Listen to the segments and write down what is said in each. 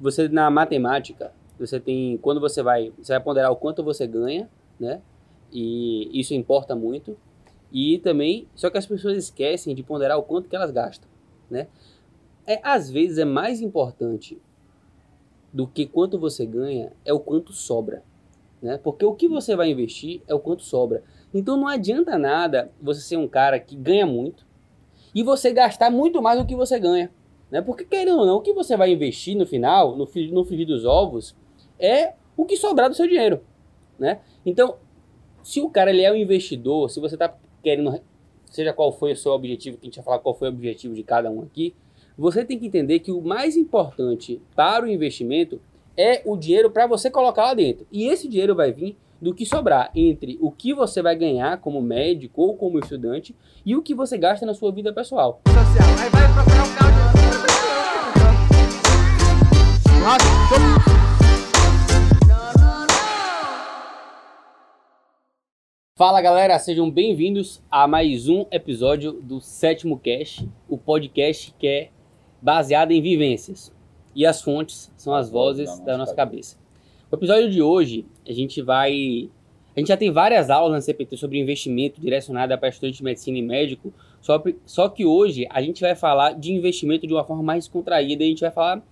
você na matemática, você tem quando você vai, você vai ponderar o quanto você ganha, né? E isso importa muito. E também, só que as pessoas esquecem de ponderar o quanto que elas gastam, né? É, às vezes é mais importante do que quanto você ganha é o quanto sobra, né? Porque o que você vai investir é o quanto sobra. Então não adianta nada você ser um cara que ganha muito e você gastar muito mais do que você ganha, né? Porque querendo ou não, o que você vai investir no final, no, no frigir dos ovos, é o que sobrar do seu dinheiro, né? Então, se o cara ele é um investidor, se você está querendo, seja qual foi o seu objetivo, que a gente vai falar qual foi o objetivo de cada um aqui, você tem que entender que o mais importante para o investimento é o dinheiro para você colocar lá dentro. E esse dinheiro vai vir do que sobrar entre o que você vai ganhar como médico ou como estudante e o que você gasta na sua vida pessoal. Social. Fala galera, sejam bem-vindos a mais um episódio do Sétimo Cast, o podcast que é baseado em vivências. E as fontes são as vozes da nossa cabeça. O episódio de hoje, a gente vai. A gente já tem várias aulas na CPT sobre investimento direcionada para estudante de medicina e médico, só, só que hoje a gente vai falar de investimento de uma forma mais contraída. A gente vai falar.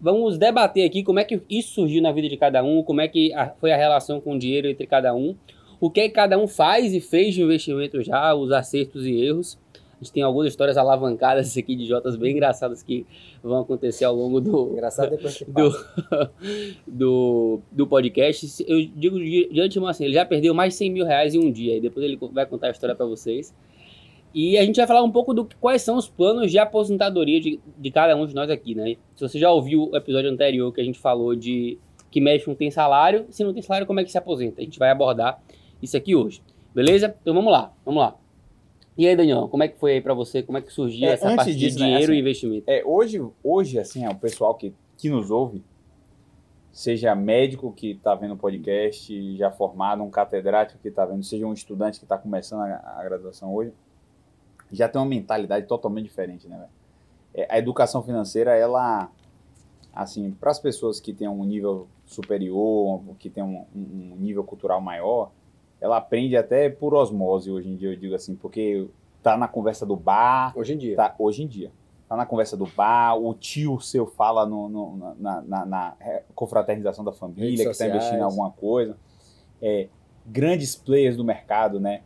Vamos debater aqui como é que isso surgiu na vida de cada um, como é que foi a relação com o dinheiro entre cada um o que, é que cada um faz e fez de investimento já, os acertos e erros. A gente tem algumas histórias alavancadas aqui de Jotas bem engraçadas que vão acontecer ao longo do, Engraçado depois do, do, do, podcast. Eu digo de antemão assim, ele já perdeu mais de 100 mil reais em um dia, e depois ele vai contar a história para vocês. E a gente vai falar um pouco do quais são os planos de aposentadoria de, de cada um de nós aqui, né? Se você já ouviu o episódio anterior que a gente falou de que médico não tem salário, se não tem salário, como é que se aposenta? A gente vai abordar isso aqui hoje. Beleza? Então vamos lá, vamos lá. E aí, Daniel, como é que foi aí para você? Como é que surgiu é, essa parte disso, de né, dinheiro né, assim, e investimento? É, hoje, hoje, assim, é, o pessoal que, que nos ouve, seja médico que está vendo o podcast, já formado, um catedrático que está vendo, seja um estudante que está começando a, a, graduação hoje, já tem uma mentalidade totalmente diferente, né? É, a educação financeira, ela, assim, para as pessoas que têm um nível superior, que têm um, um nível cultural maior, ela aprende até por osmose hoje em dia, eu digo assim, porque tá na conversa do bar. Hoje em dia. Tá, hoje em dia. Tá na conversa do bar, o tio seu fala no, no na, na, na, confraternização da família, que está investindo em alguma coisa. É, grandes players do mercado, né?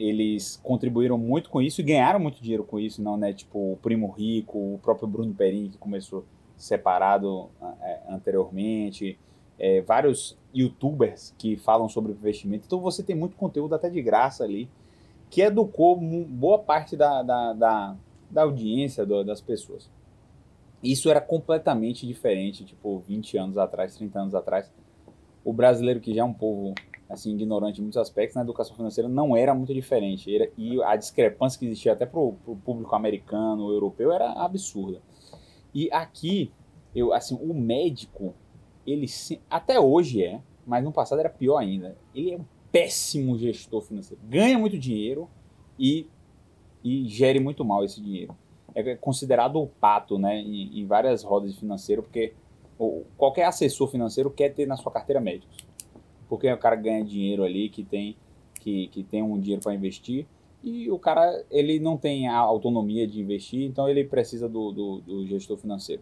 Eles contribuíram muito com isso e ganharam muito dinheiro com isso, não, né? Tipo, o Primo Rico, o próprio Bruno Perini, que começou separado é, anteriormente é, vários youtubers que falam sobre investimento. Então você tem muito conteúdo até de graça ali, que educou boa parte da, da, da, da audiência do, das pessoas. Isso era completamente diferente, tipo, 20 anos atrás, 30 anos atrás. O brasileiro, que já é um povo assim ignorante em muitos aspectos, na educação financeira não era muito diferente. Era, e a discrepância que existia até para o público americano, europeu, era absurda. E aqui, eu assim, o médico ele até hoje é, mas no passado era pior ainda. Ele é um péssimo gestor financeiro. Ganha muito dinheiro e, e gere muito mal esse dinheiro. É considerado o pato, né, em, em várias rodas de financeiro, porque qualquer assessor financeiro quer ter na sua carteira médicos. Porque o cara ganha dinheiro ali, que tem, que, que tem um dinheiro para investir, e o cara ele não tem a autonomia de investir, então ele precisa do, do, do gestor financeiro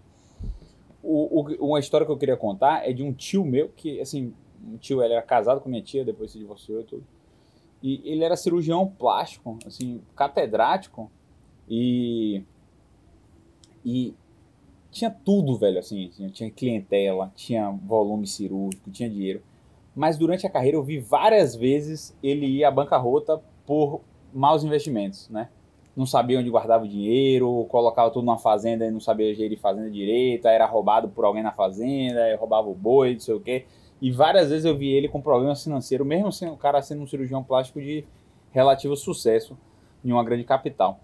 o, o, uma história que eu queria contar é de um tio meu que, assim, um tio, ele era casado com minha tia, depois se divorciou e tudo. E ele era cirurgião plástico, assim, catedrático e e tinha tudo, velho, assim, tinha clientela, tinha volume cirúrgico, tinha dinheiro. Mas durante a carreira eu vi várias vezes ele ir à bancarrota por maus investimentos, né? não sabia onde guardava o dinheiro, colocava tudo numa fazenda e não sabia gerir fazenda direito, era roubado por alguém na fazenda, roubava o boi, não sei o quê. E várias vezes eu vi ele com problemas financeiros, mesmo sendo o cara sendo um cirurgião plástico de relativo sucesso em uma grande capital.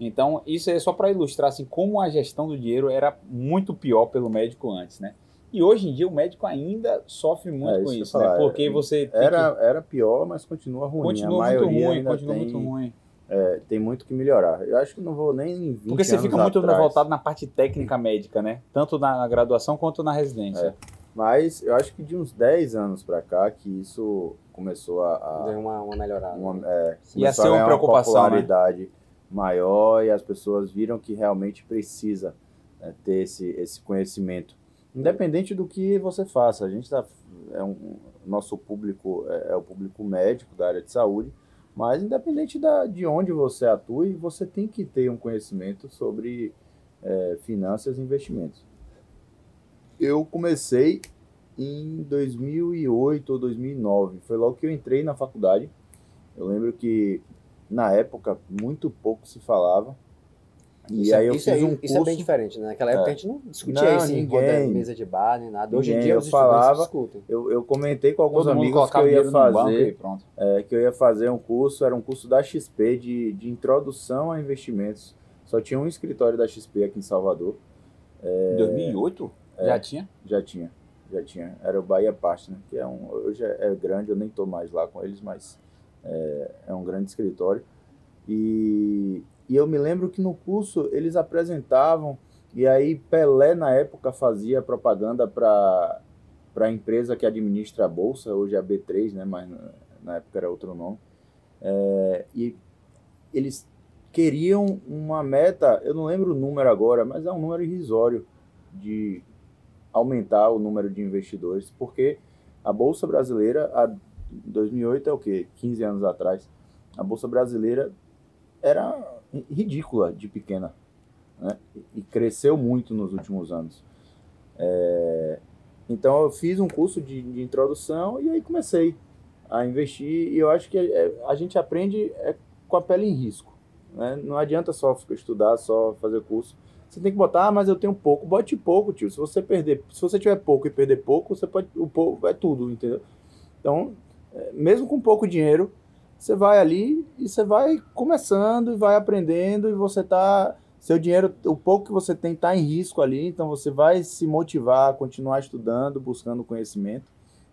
Então, isso é só para ilustrar assim, como a gestão do dinheiro era muito pior pelo médico antes, né? E hoje em dia o médico ainda sofre muito é, com isso, né? Porque você era, que... era pior, mas continua ruim. Continua muito ruim, continua tem... muito ruim. é, tem muito que melhorar. Eu acho que não vou nem 20 Porque você fica muito atrás. voltado na parte técnica médica, né? Tanto na graduação quanto na residência. É. Mas eu acho que de uns 10 anos para cá que isso começou a... a Deu uma, uma melhorada. Uma, é, Ia ser uma preocupação, uma popularidade né? maior e as pessoas viram que realmente precisa né, ter esse, esse conhecimento. Independente do que você faça, a gente está... É um, nosso público é, é o público médico da área de saúde, mas independente da, de onde você atue, você tem que ter um conhecimento sobre é, finanças e investimentos. Eu comecei em 2008 ou 2009, foi logo que eu entrei na faculdade. Eu lembro que na época muito pouco se falava e isso, é- aí eu isso, fiz é, um curso... isso é bem diferente, né? Naquela época é. a gente não discutia não, isso ninguém, em mesa de bar, nem nada. Hoje em dia os eu falava, eu, eu comentei com alguns Todo amigos que eu ia fazer, é, que eu ia fazer um curso, era um curso da XP de, de introdução a investimentos. Só tinha um escritório da XP aqui em Salvador. É, em 2008? É, já tinha? Já tinha, já tinha. Era o Bahia Partner, que é um, hoje é, é grande, eu nem estou mais lá com eles, mas é, é um grande escritório. E e eu me lembro que no curso eles apresentavam, e aí Pelé na época fazia propaganda para a empresa que administra a bolsa, hoje é a B3, né, mas na época era outro nome. É, e eles queriam uma meta, eu não lembro o número agora, mas é um número irrisório de aumentar o número de investidores, porque a bolsa brasileira, a 2008 é o que? 15 anos atrás. A bolsa brasileira era ridícula de pequena. Né? E cresceu muito nos últimos anos. É, então eu fiz um curso de, de, introdução e aí comecei a investir. E eu acho que a, é, a gente aprende é, com a pele em risco. Né? Não adianta só estudar, só fazer curso. Você tem que botar, ah, mas eu tenho pouco. Bote pouco, tio. Se você perder, se você tiver pouco e perder pouco, você pode. O pouco é tudo, entendeu? Então, é, mesmo com pouco dinheiro, você vai ali e você vai começando e vai aprendendo e você tá seu dinheiro, o pouco que você tem está em risco ali, então você vai se motivar a continuar estudando, buscando conhecimento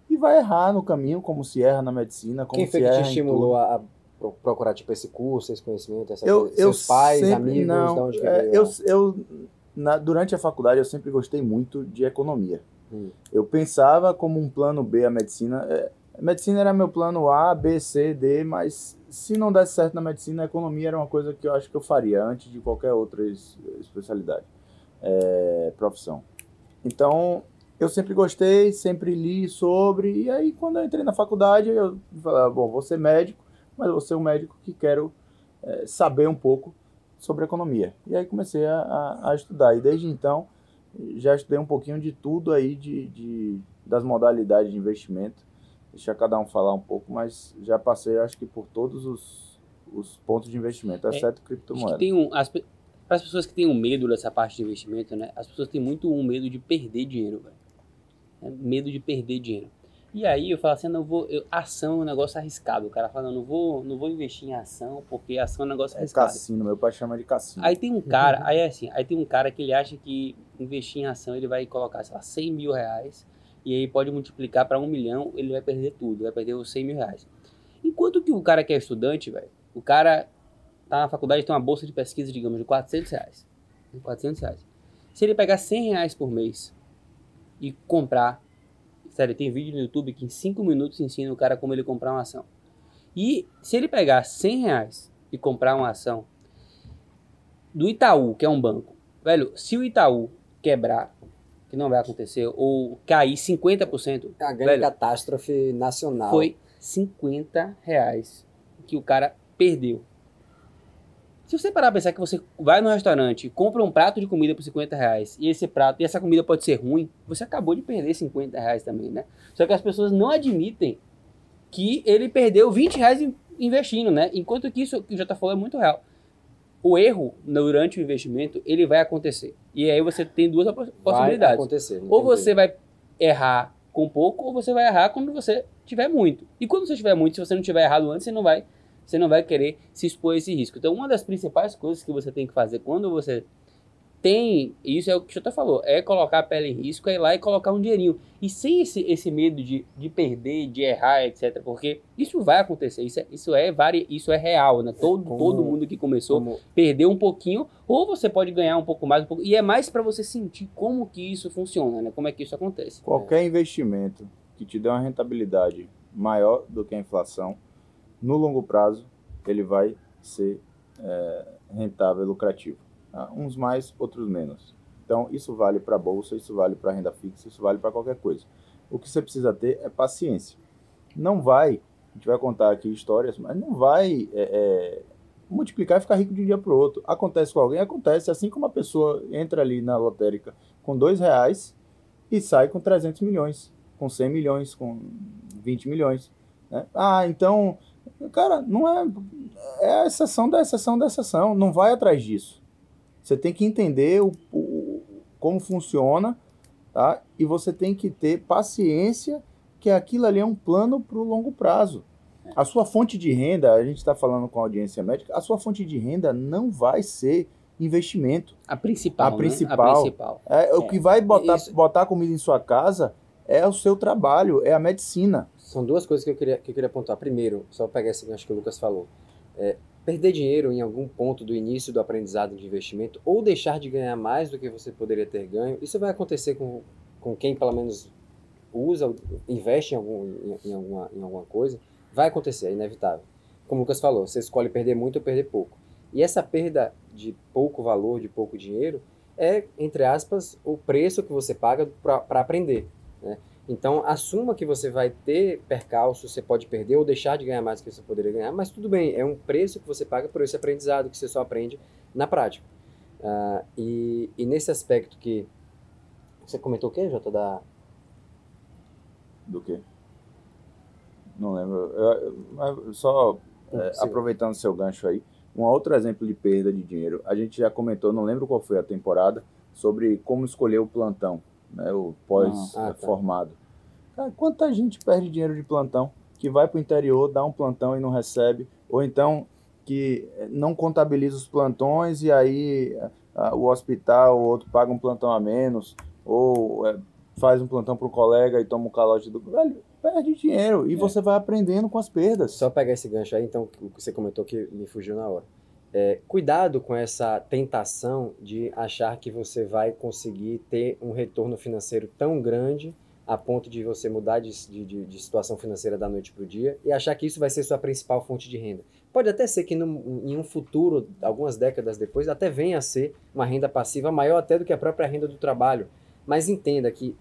e vai errar no caminho, como se erra na medicina, como Quem foi que te estimulou a procurar tipo esse curso, esse conhecimento, essa eu, coisa? seus pais, sempre, amigos, não, é, eu, eu na, durante a faculdade eu sempre gostei muito de economia. Hum. Eu pensava como um plano B a medicina. É, medicina era meu plano A, B, C, D, mas se não desse certo na medicina, a economia era uma coisa que eu acho que eu faria antes de qualquer outra especialidade, é, profissão. Então, eu sempre gostei, sempre li sobre, e aí quando eu entrei na faculdade, eu falei, ah, bom, vou ser médico, mas vou ser um médico que quero é, saber um pouco sobre economia. E aí comecei a, a, a, estudar, e desde então já estudei um pouquinho de tudo aí, de, de das modalidades de investimento, deixar cada um falar um pouco, mas já passei, acho que, por todos os, os pontos de investimento, é, exceto é, criptomoeda. Tem um, as, para as pessoas que têm um medo dessa parte de investimento, né? As pessoas têm muito um medo de perder dinheiro, velho. É, medo de perder dinheiro. E aí eu falo assim, não vou, eu, ação é um negócio arriscado. O cara fala, não, não vou, não vou investir em ação porque ação é um negócio é arriscado. Cassino, meu pai chama de cassino. Aí tem um cara, aí é assim, aí tem um cara que ele acha que investir em ação ele vai colocar, sei lá, 100 mil reais e aí pode multiplicar para um milhão, ele vai perder tudo, vai perder os 100 mil reais. Enquanto que o cara que é estudante, velho, o cara tá na faculdade tem uma bolsa de pesquisa, digamos, de 400 reais. 400 reais. Se ele pegar 100 reais por mês e comprar, sério, tem vídeo no YouTube que em 5 minutos ensina o cara como ele comprar uma ação. E se ele pegar 100 reais e comprar uma ação do Itaú, que é um banco, velho, se o Itaú quebrar, que não vai acontecer, ou cair 50%. É a grande velho, catástrofe nacional. Foi 50 reais que o cara perdeu. Se você parar pra pensar que você vai no restaurante, compra um prato de comida por 50 reais, e esse prato, e essa comida pode ser ruim, você acabou de perder 50 reais também, né? Só que as pessoas não admitem que ele perdeu 20 reais investindo, né? Enquanto que isso que o tá falando é muito real o erro durante o investimento ele vai acontecer. E aí você tem duas possibilidades. Vai acontecer. Ou você vai errar com pouco, ou você vai errar quando você tiver muito. E quando você tiver muito, se você não tiver errado antes, você não vai, você não vai querer se expor a esse risco. Então, uma das principais coisas que você tem que fazer quando você tem, isso é o que o até falou, é colocar a pele em risco, é ir lá e colocar um dinheirinho. E sem esse, esse medo de, de perder, de errar, etc. Porque isso vai acontecer, isso é, isso é, vari, isso é real, né? Todo, como, todo mundo que começou como... perdeu um pouquinho, ou você pode ganhar um pouco mais, um pouco, e é mais para você sentir como que isso funciona, né? Como é que isso acontece. Qualquer é. investimento que te dê uma rentabilidade maior do que a inflação, no longo prazo, ele vai ser é, rentável e lucrativo. Tá? Uns mais, outros menos. Então, isso vale para bolsa, isso vale para renda fixa, isso vale para qualquer coisa. O que você precisa ter é paciência. Não vai, a gente vai contar aqui histórias, mas não vai é, é, multiplicar e ficar rico de um dia para o outro. Acontece com alguém? Acontece. Assim como a pessoa entra ali na lotérica com dois reais e sai com 300 milhões, com 100 milhões, com 20 milhões. Né? Ah, então, cara, não é. É a exceção da exceção da exceção. Não vai atrás disso. Você tem que entender o, o, como funciona, tá? E você tem que ter paciência que aquilo ali é um plano para o longo prazo. A sua fonte de renda, a gente está falando com a audiência médica, a sua fonte de renda não vai ser investimento. A principal. A principal. Né? A principal. É, é, o que vai botar, botar comida em sua casa é o seu trabalho, é a medicina. São duas coisas que eu queria, que eu queria apontar. Primeiro, só pegar esse gancho que o Lucas falou. É, perder dinheiro em algum ponto do início do aprendizado de investimento ou deixar de ganhar mais do que você poderia ter ganho, isso vai acontecer com, com quem pelo menos usa, investe em, algum, em, em, alguma, em alguma coisa, vai acontecer, é inevitável. Como o Lucas falou, você escolhe perder muito ou perder pouco. E essa perda de pouco valor, de pouco dinheiro, é, entre aspas, o preço que você paga para aprender. Né? Então, assuma que você vai ter percalço, você pode perder ou deixar de ganhar mais do que você poderia ganhar, mas tudo bem, é um preço que você paga por esse aprendizado que você só aprende na prática. Uh, e, e, nesse aspecto que. Você comentou o quê, Jota? Da... Do quê? Não lembro. Eu, eu, só é, aproveitando seu gancho aí, um outro exemplo de perda de dinheiro. A gente já comentou, não lembro qual foi a temporada, sobre como escolher o plantão, né, o pós-formado. Ah, tá. Cara, quanta gente perde dinheiro de plantão, que vai para o interior, dá um plantão e não recebe, ou então que não contabiliza os plantões e aí a, o hospital ou outro paga um plantão a menos, ou é, faz um plantão para o colega e toma um calote do. Velho, perde dinheiro e é. você vai aprendendo com as perdas. Só pegar esse gancho aí, então, que você comentou que me fugiu na hora. É, cuidado com essa tentação de achar que você vai conseguir ter um retorno financeiro tão grande a ponto de você mudar de, de, de situação financeira da noite para o dia e achar que isso vai ser sua principal fonte de renda. Pode até ser que no, em um futuro, algumas décadas depois, até venha a ser uma renda passiva maior até do que a própria renda do trabalho. Mas entenda que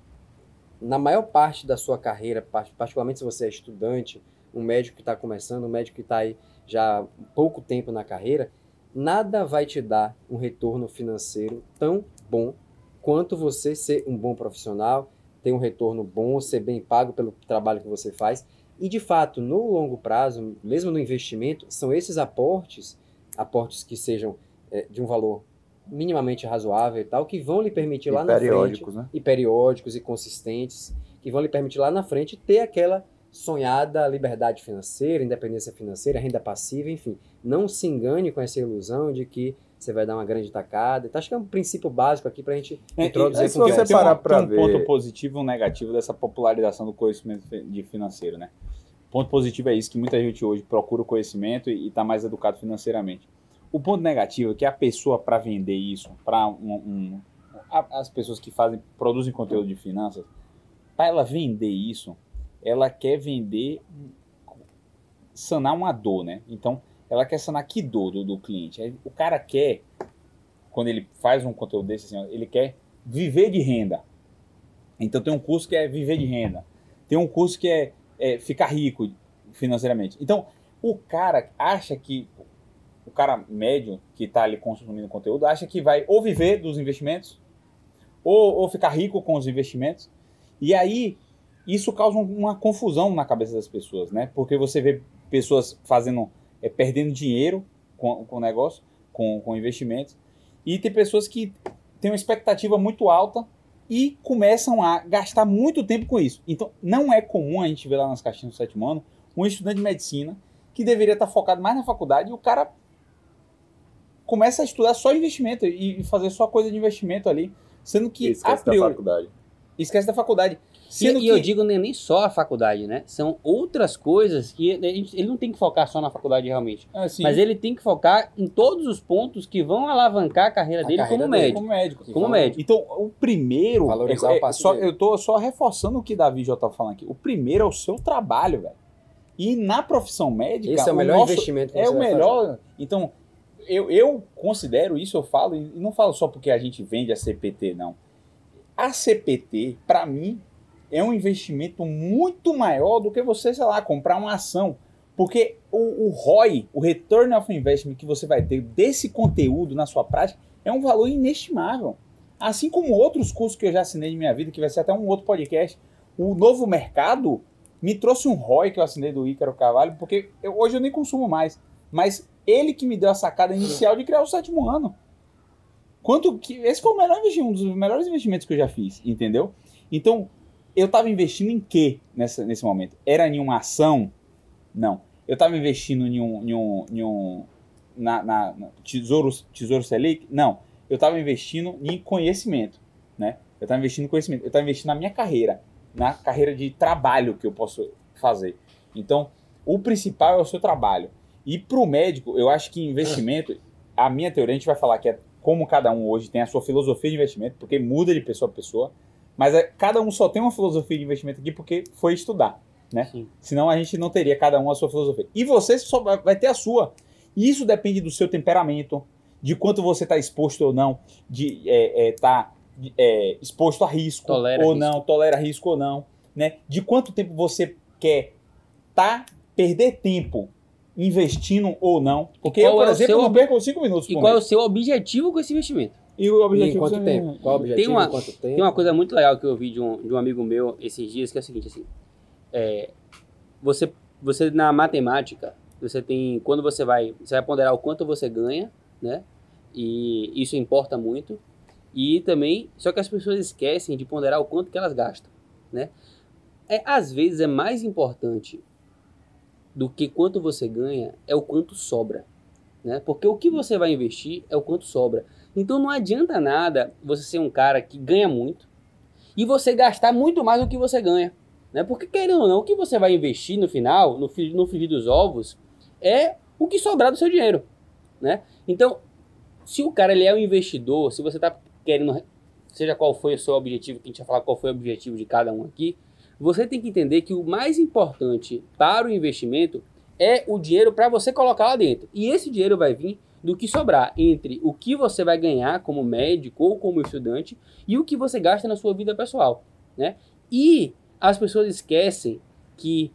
na maior parte da sua carreira, particularmente se você é estudante, um médico que está começando, um médico que está aí já pouco tempo na carreira, nada vai te dar um retorno financeiro tão bom quanto você ser um bom profissional, ter um retorno bom, ser bem pago pelo trabalho que você faz. E de fato, no longo prazo, mesmo no investimento, são esses aportes, aportes que sejam é, de um valor minimamente razoável e tal, que vão lhe permitir e lá na frente, né? e periódicos e consistentes, que vão lhe permitir lá na frente ter aquela sonhada liberdade financeira, independência financeira, renda passiva, enfim. Não se engane com essa ilusão de que você vai dar uma grande tacada. Então, acho que é um princípio básico aqui para a gente é, introduzir. É, se você parar para ver... um ponto positivo e um negativo dessa popularização do conhecimento de financeiro, né? Ponto positivo é isso, que muita gente hoje procura o conhecimento e está mais educado financeiramente. O ponto negativo é que a pessoa, para vender isso, para um, um, as pessoas que fazem, produzem conteúdo de finanças, para ela vender isso, ela quer vender, sanar uma dor, né? Então, ela quer sanar que dor do, do cliente. O cara quer, quando ele faz um conteúdo desse, assim, ele quer viver de renda. Então tem um curso que é viver de renda. Tem um curso que é, é ficar rico financeiramente. Então o cara acha que o cara médio que está ali consumindo conteúdo acha que vai ou viver dos investimentos ou, ou ficar rico com os investimentos. E aí isso causa uma confusão na cabeça das pessoas, né? Porque você vê pessoas fazendo é, perdendo dinheiro com, com o negócio, com, com investimentos. E tem pessoas que têm uma expectativa muito alta e começam a gastar muito tempo com isso. Então, não é comum a gente ver lá nas caixinhas do sétimo ano um estudante de medicina que deveria estar focado mais na faculdade e o cara começa a estudar só investimento e fazer só coisa de investimento ali. Sendo que. Esquece da faculdade. Esquece da faculdade. Sendo e, que... e eu digo nem, nem só a faculdade, né? São outras coisas que ele não tem que focar só na faculdade realmente. É, mas ele tem que focar em todos os pontos que vão alavancar a carreira a dele carreira como, dele médico. como médico. Como então, médico. Então, o primeiro. Valorizar é, o é, só, Eu tô só reforçando o que Davi já tá falando aqui. O primeiro é o seu trabalho, velho. E na profissão médica. Esse é o melhor nosso, investimento que É você o melhor. Fazer. Então, eu, eu considero isso, eu falo, e não falo só porque a gente vende a CPT, não. A CPT, para mim, é um investimento muito maior do que você, sei lá, comprar uma ação. Porque o, o ROI, o Return of Investment que você vai ter desse conteúdo na sua prática, é um valor inestimável. Assim como outros cursos que eu já assinei de minha vida, que vai ser até um outro podcast. O novo mercado me trouxe um ROI que eu assinei do Ícaro Carvalho, porque eu, hoje eu nem consumo mais. Mas ele que me deu a sacada inicial de criar o sétimo ano. Quanto que. Esse foi o melhor investimento, um dos melhores investimentos que eu já fiz, entendeu? Então, eu estava investindo em quê nessa, nesse momento? Era em uma ação? Não. Eu estava investindo em um, em um, em um na, na, na tesouro, tesouro Selic? Não. Eu estava investindo em conhecimento, né? Eu estava investindo em conhecimento. Eu estava investindo na minha carreira, na carreira de trabalho que eu posso fazer. Então, o principal é o seu trabalho. E para o médico, eu acho que investimento, a minha teoria, a gente vai falar que é como cada um hoje tem a sua filosofia de investimento, porque muda de pessoa a pessoa. Mas é, cada um só tem uma filosofia de investimento aqui porque foi estudar, né? Sim. Senão a gente não teria cada um a sua filosofia. E você só vai, vai ter a sua. E isso depende do seu temperamento, de quanto você está exposto ou não, de estar é, é, tá, é, exposto a risco tolera ou risco. não, tolera risco ou não, né? De quanto tempo você quer tá perder tempo investindo ou não. Porque eu, por é exemplo, seu... não perco 5 minutos. E qual mês. é o seu objetivo com esse investimento? E o objetivo e quanto tempo? Qual o objetivo? Tem uma, quanto tempo? tem uma coisa muito legal que eu vi de um, de um amigo meu esses dias, que é o seguinte, assim, é, você, você na matemática, você tem, quando você vai, você vai ponderar o quanto você ganha, né, e isso importa muito, e também, só que as pessoas esquecem de ponderar o quanto que elas gastam, né, é, às vezes é mais importante do que quanto você ganha, é o quanto sobra, né, porque o que você vai investir é o quanto sobra, então não adianta nada você ser um cara que ganha muito e você gastar muito mais do que você ganha. Né? Porque, querendo ou não, o que você vai investir no final, no, no frigir dos ovos, é o que sobrar do seu dinheiro. Né? Então, se o cara ele é um investidor, se você está querendo, seja qual foi o seu objetivo, que a gente vai falar qual foi o objetivo de cada um aqui, você tem que entender que o mais importante para o investimento é o dinheiro para você colocar lá dentro. E esse dinheiro vai vir do que sobrar entre o que você vai ganhar como médico ou como estudante e o que você gasta na sua vida pessoal, né? E as pessoas esquecem que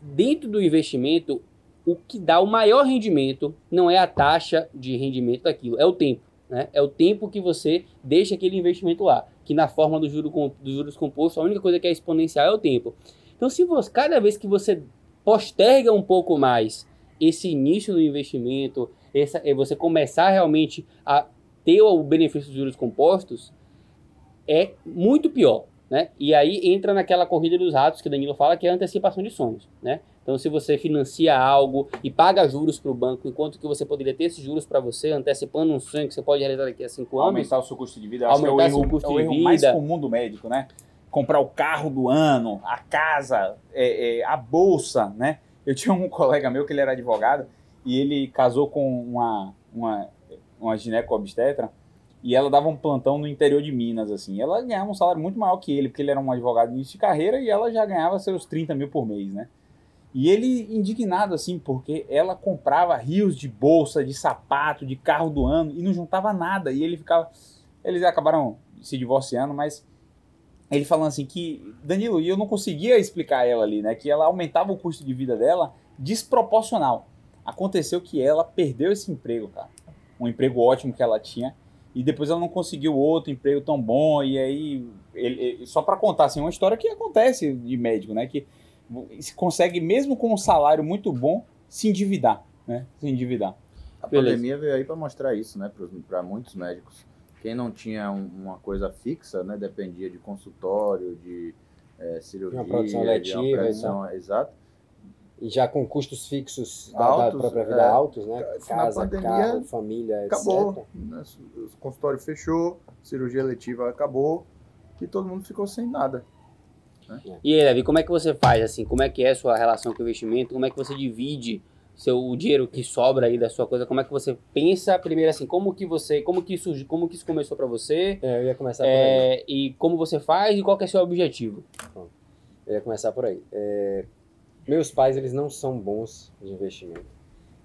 dentro do investimento o que dá o maior rendimento não é a taxa de rendimento daquilo, é o tempo. Né? É o tempo que você deixa aquele investimento lá. Que na forma do juro, dos juros compostos, a única coisa que é exponencial é o tempo. Então, se você, cada vez que você posterga um pouco mais esse início do investimento, essa, é você começar realmente a ter o benefício dos juros compostos, é muito pior. Né? E aí entra naquela corrida dos ratos que Danilo fala, que é a antecipação de sonhos. Né? Então, se você financia algo e paga juros para o banco, enquanto que você poderia ter esses juros para você, antecipando um sonho que você pode realizar daqui a cinco anos. Aumentar o seu custo de vida. Acho aumentar que é o erro, custo é o erro mais comum do médico, né? Comprar o carro do ano, a casa, é, é, a bolsa, né? Eu tinha um colega meu que ele era advogado e ele casou com uma, uma, uma gineco-obstetra e ela dava um plantão no interior de Minas, assim. Ela ganhava um salário muito maior que ele, porque ele era um advogado de início de carreira e ela já ganhava seus 30 mil por mês, né? E ele indignado, assim, porque ela comprava rios de bolsa, de sapato, de carro do ano e não juntava nada. E ele ficava... Eles acabaram se divorciando, mas ele falando assim que... Danilo, e eu não conseguia explicar a ela ali, né? Que ela aumentava o custo de vida dela desproporcional. Aconteceu que ela perdeu esse emprego, cara. Um emprego ótimo que ela tinha. E depois ela não conseguiu outro emprego tão bom. E aí, ele, ele, só para contar, assim, uma história que acontece de médico, né? Que se consegue, mesmo com um salário muito bom, se endividar, né? Se endividar. A Beleza. pandemia veio aí para mostrar isso, né? Para muitos médicos. Quem não tinha um, uma coisa fixa, né? Dependia de consultório, de é, cirurgia, uma produção letiva, de uma produção, exato E já com custos fixos da, altos, da própria vida é, altos, né? Casa, pandemia, carro, família, acabou. Né? O consultório fechou, cirurgia eletiva acabou e todo mundo ficou sem nada. Né? E aí, Davi, como é que você faz assim? Como é que é a sua relação com o investimento? Como é que você divide seu o dinheiro que sobra aí da sua coisa? Como é que você pensa primeiro assim? Como que você, como que isso, como que isso começou para você? É, eu ia começar por é, aí. E como você faz e qual que é o seu objetivo? Bom, eu ia começar por aí. É, meus pais eles não são bons de investimento.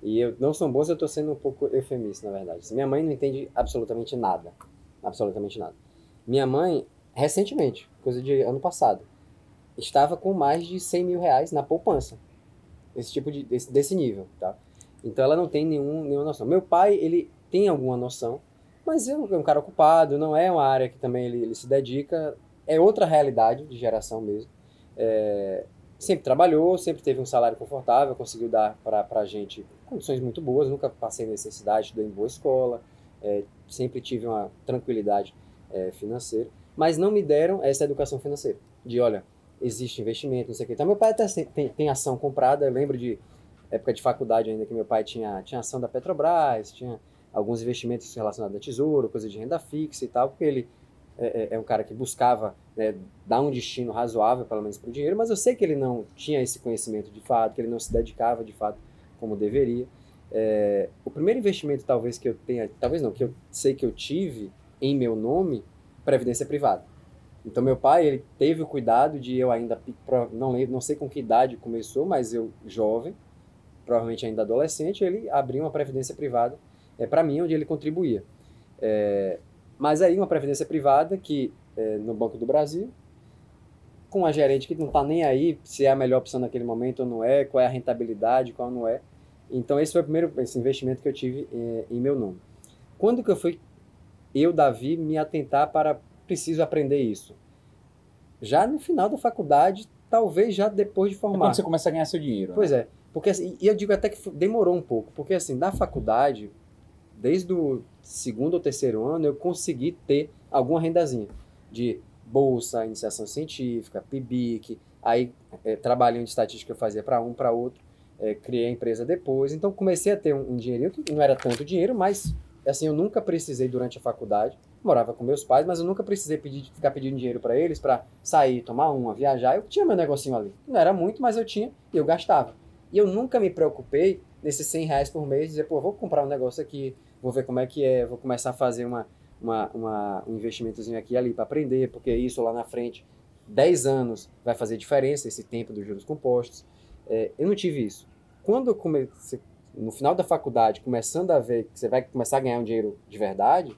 E eu não são bons, eu estou sendo um pouco eufemista, na verdade. Minha mãe não entende absolutamente nada. Absolutamente nada. Minha mãe, recentemente, coisa de ano passado, estava com mais de 100 mil reais na poupança. Esse tipo de, desse, desse nível, tá? Então ela não tem nenhum, nenhuma noção. Meu pai, ele tem alguma noção, mas é um, é cara ocupado, não é uma área que também ele, ele se dedica, é outra realidade de geração mesmo. É, sempre trabalhou, sempre teve um salário confortável, conseguiu dar para a gente condições muito boas, nunca passei necessidade, estudei em boa escola, é, sempre tive uma tranquilidade é, financeira, mas não me deram essa educação financeira, de olha, existe investimento, não sei o que. Então, meu pai até tem, tem ação comprada. Eu lembro de época de faculdade ainda que meu pai tinha, tinha ação da Petrobras, tinha alguns investimentos relacionados a tesouro, coisa de renda fixa e tal, porque ele é, é, é um cara que buscava né, dar um destino razoável, pelo menos para o dinheiro, mas eu sei que ele não tinha esse conhecimento de fato, que ele não se dedicava de fato como deveria. É, o primeiro investimento, talvez, que eu tenha, talvez não, que eu sei que eu tive em meu nome, previdência privada. Então meu pai, ele teve o cuidado de eu ainda não lembro, não sei com que idade começou, mas eu jovem, provavelmente ainda adolescente, ele abriu uma previdência privada é para mim onde ele contribuía. É, mas aí uma previdência privada que é, no Banco do Brasil, com uma gerente que não está nem aí se é a melhor opção naquele momento ou não é, qual é a rentabilidade, qual não é. Então esse foi o primeiro esse investimento que eu tive é, em meu nome. Quando que eu fui eu, Davi, me atentar para preciso aprender isso. Já no final da faculdade, talvez já depois de formar. É quando você começa a ganhar seu dinheiro. Pois né? é. Porque, assim, e eu digo até que demorou um pouco, porque assim, da faculdade, desde o segundo ou terceiro ano, eu consegui ter alguma rendazinha de bolsa, iniciação científica, PIBIC, aí é, trabalhinho de estatística eu fazia para um, para outro, é, criei a empresa depois, então comecei a ter um, um dinheirinho que não era tanto dinheiro, mas assim, eu nunca precisei durante a faculdade morava com meus pais, mas eu nunca precisei pedir, ficar pedindo dinheiro para eles para sair, tomar uma, viajar. Eu tinha meu negocinho ali. Não era muito, mas eu tinha e eu gastava. E eu nunca me preocupei nesses 100 reais por mês, dizer, pô, vou comprar um negócio aqui, vou ver como é que é, vou começar a fazer uma, uma, uma um investimentozinho aqui e ali para aprender, porque isso lá na frente, 10 anos, vai fazer diferença, esse tempo dos juros compostos. É, eu não tive isso. Quando eu comecei, no final da faculdade, começando a ver que você vai começar a ganhar um dinheiro de verdade,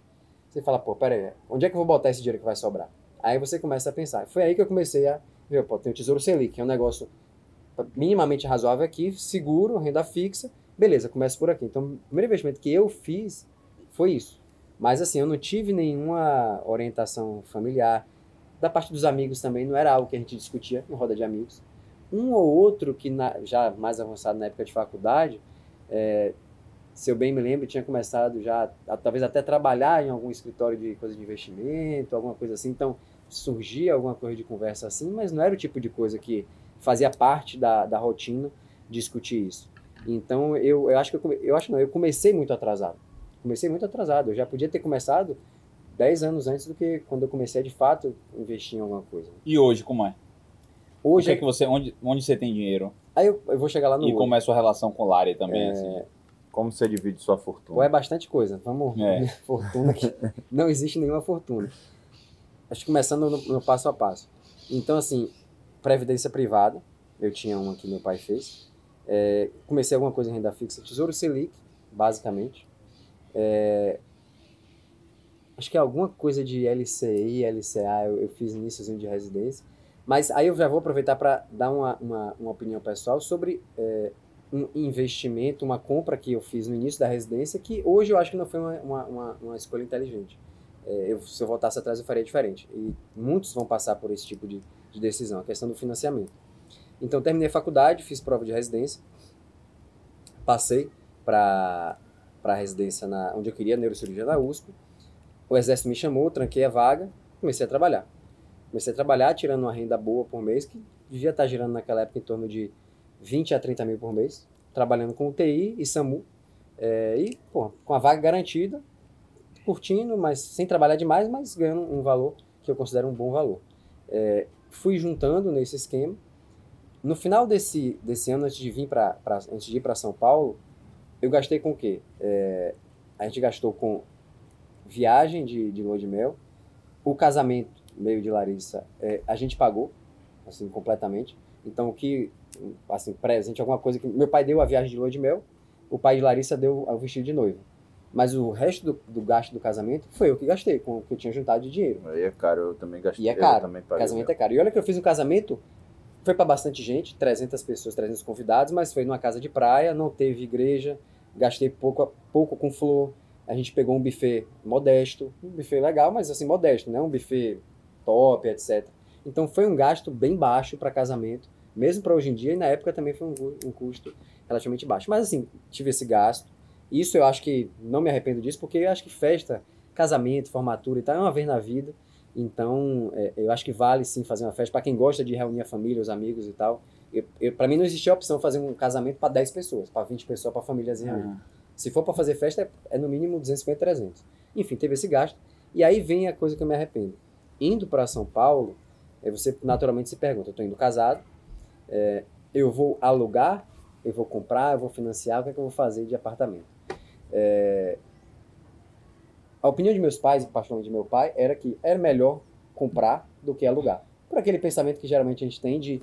você fala, pô, pera aí, onde é que eu vou botar esse dinheiro que vai sobrar? Aí você começa a pensar. Foi aí que eu comecei a ver, pô, tem o Tesouro Selic, que é um negócio minimamente razoável aqui, seguro, renda fixa, beleza, começa por aqui. Então, o primeiro investimento que eu fiz foi isso. Mas assim, eu não tive nenhuma orientação familiar. Da parte dos amigos também, não era algo que a gente discutia em roda de amigos. Um ou outro que na, já mais avançado na época de faculdade, é, se eu bem me lembro, tinha começado já, a, talvez até trabalhar em algum escritório de coisa de investimento, alguma coisa assim. Então, surgia alguma coisa de conversa assim, mas não era o tipo de coisa que fazia parte da, da rotina discutir isso. Então, eu, eu acho que eu, eu acho não, eu comecei muito atrasado. Comecei muito atrasado. Eu já podia ter começado 10 anos antes do que quando eu comecei a, de fato investir em alguma coisa. E hoje, como é? Hoje é que você onde, onde você tem dinheiro? Aí eu, eu vou chegar lá no E como é a sua relação com o Lari também é, assim? Como você divide sua fortuna? Ou é bastante coisa. Vamos. É. fortuna aqui. Não existe nenhuma fortuna. Acho que começando no, no, passo a passo. Então, assim, previdência privada. Eu tinha uma que meu pai fez. É, comecei alguma coisa em renda fixa. Tesouro Selic, basicamente. É, acho que alguma coisa de LCI, LCA eu, eu fiz iníciozinho de residência. Mas aí eu já vou aproveitar para dar uma, uma, uma, opinião pessoal sobre é, um investimento, uma compra que eu fiz no início da residência, que hoje eu acho que não foi uma, uma, uma escolha inteligente. É, eu, se eu voltasse atrás, eu faria diferente. E muitos vão passar por esse tipo de, de decisão, a questão do financiamento. Então, terminei a faculdade, fiz prova de residência, passei para a residência na, onde eu queria, neurocirurgia da USP. O exército me chamou, tranquei a vaga, comecei a trabalhar. Comecei a trabalhar, tirando uma renda boa por mês, que devia estar girando naquela época em torno de 20 a 30 mil por mês, trabalhando com UTI e SAMU. É, e, pô, com a vaga garantida, curtindo, mas sem trabalhar demais, mas ganhando um valor que eu considero um bom valor. É, fui juntando nesse esquema. No final desse, desse ano, antes de vir para antes de ir para São Paulo, eu gastei com o quê? É, a gente gastou com viagem de, de lua de mel, o casamento meio de Larissa, é, a gente pagou, assim, completamente. Então, o que, assim, presente, alguma coisa que... Meu pai deu a viagem de lua de mel, o pai de Larissa deu o vestido de noiva. Mas o resto do, do, gasto do casamento foi eu que gastei, com o que eu tinha juntado de dinheiro. Aí é caro, eu também gastei. E é caro, também casamento é caro. E olha que eu fiz um casamento, foi para bastante gente, 300 pessoas, 300 convidados, mas foi numa casa de praia, não teve igreja, gastei pouco, pouco com flor. A gente pegou um buffet modesto, um buffet legal, mas assim, modesto, né? Um buffet top, etc. Então foi um gasto bem baixo para casamento, mesmo para hoje em dia, e na época também foi um, um custo relativamente baixo. Mas assim, tive esse gasto isso eu acho que não me arrependo disso, porque eu acho que festa, casamento, formatura e tal, é uma vez na vida. Então, é, eu acho que vale sim fazer uma festa para quem gosta de reunir a família, os amigos e tal. Para mim não existia a opção de fazer um casamento para 10 pessoas, para 20 pessoas, para famílias uhum. Se for para fazer festa, é, é, no mínimo 250, 300. Enfim, teve esse gasto. E aí vem a coisa que eu me arrependo. Indo para São Paulo, você naturalmente se pergunta: eu estou indo casado, é, eu vou alugar, eu vou comprar, eu vou financiar, o que é que eu vou fazer de apartamento? É... A opinião de meus pais, particularmente de meu pai, era que era melhor comprar do que alugar. Por aquele pensamento que geralmente a gente tem de,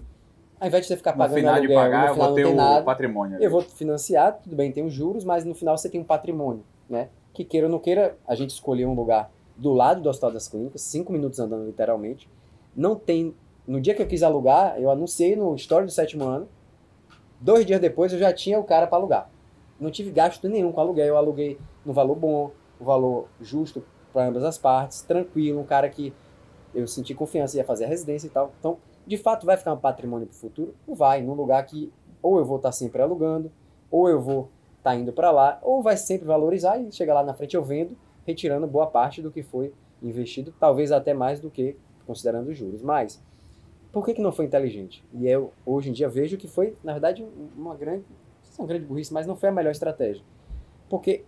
ao invés de você ficar pagando no final aluguel, de pagar, no final eu vou ter o nada, patrimônio. Eu vou financiar, tudo bem, tem os juros, mas no final você tem um patrimônio, né? Que queira ou não queira, a gente escolheu um lugar do lado do Hospital das Clínicas, cinco minutos andando literalmente. Não tem. No dia que eu quis alugar, eu anunciei no Story do sétimo ano. Dois dias depois eu já tinha o cara para alugar não tive gasto nenhum com aluguel. Eu aluguei no valor bom, o valor justo para ambas as partes, tranquilo, um cara que eu senti confiança ia fazer a residência e tal. Então, de fato, vai ficar um patrimônio para o futuro? Vai, num lugar que ou eu vou estar tá sempre alugando, ou eu vou estar tá indo para lá, ou vai sempre valorizar e chegar lá na frente eu vendo, retirando boa parte do que foi investido, talvez até mais do que considerando os juros. Mas, por que, que não foi inteligente? E eu, hoje em dia, vejo que foi, na verdade, uma grande, é uma grande burrice, mas não foi a melhor estratégia. Porque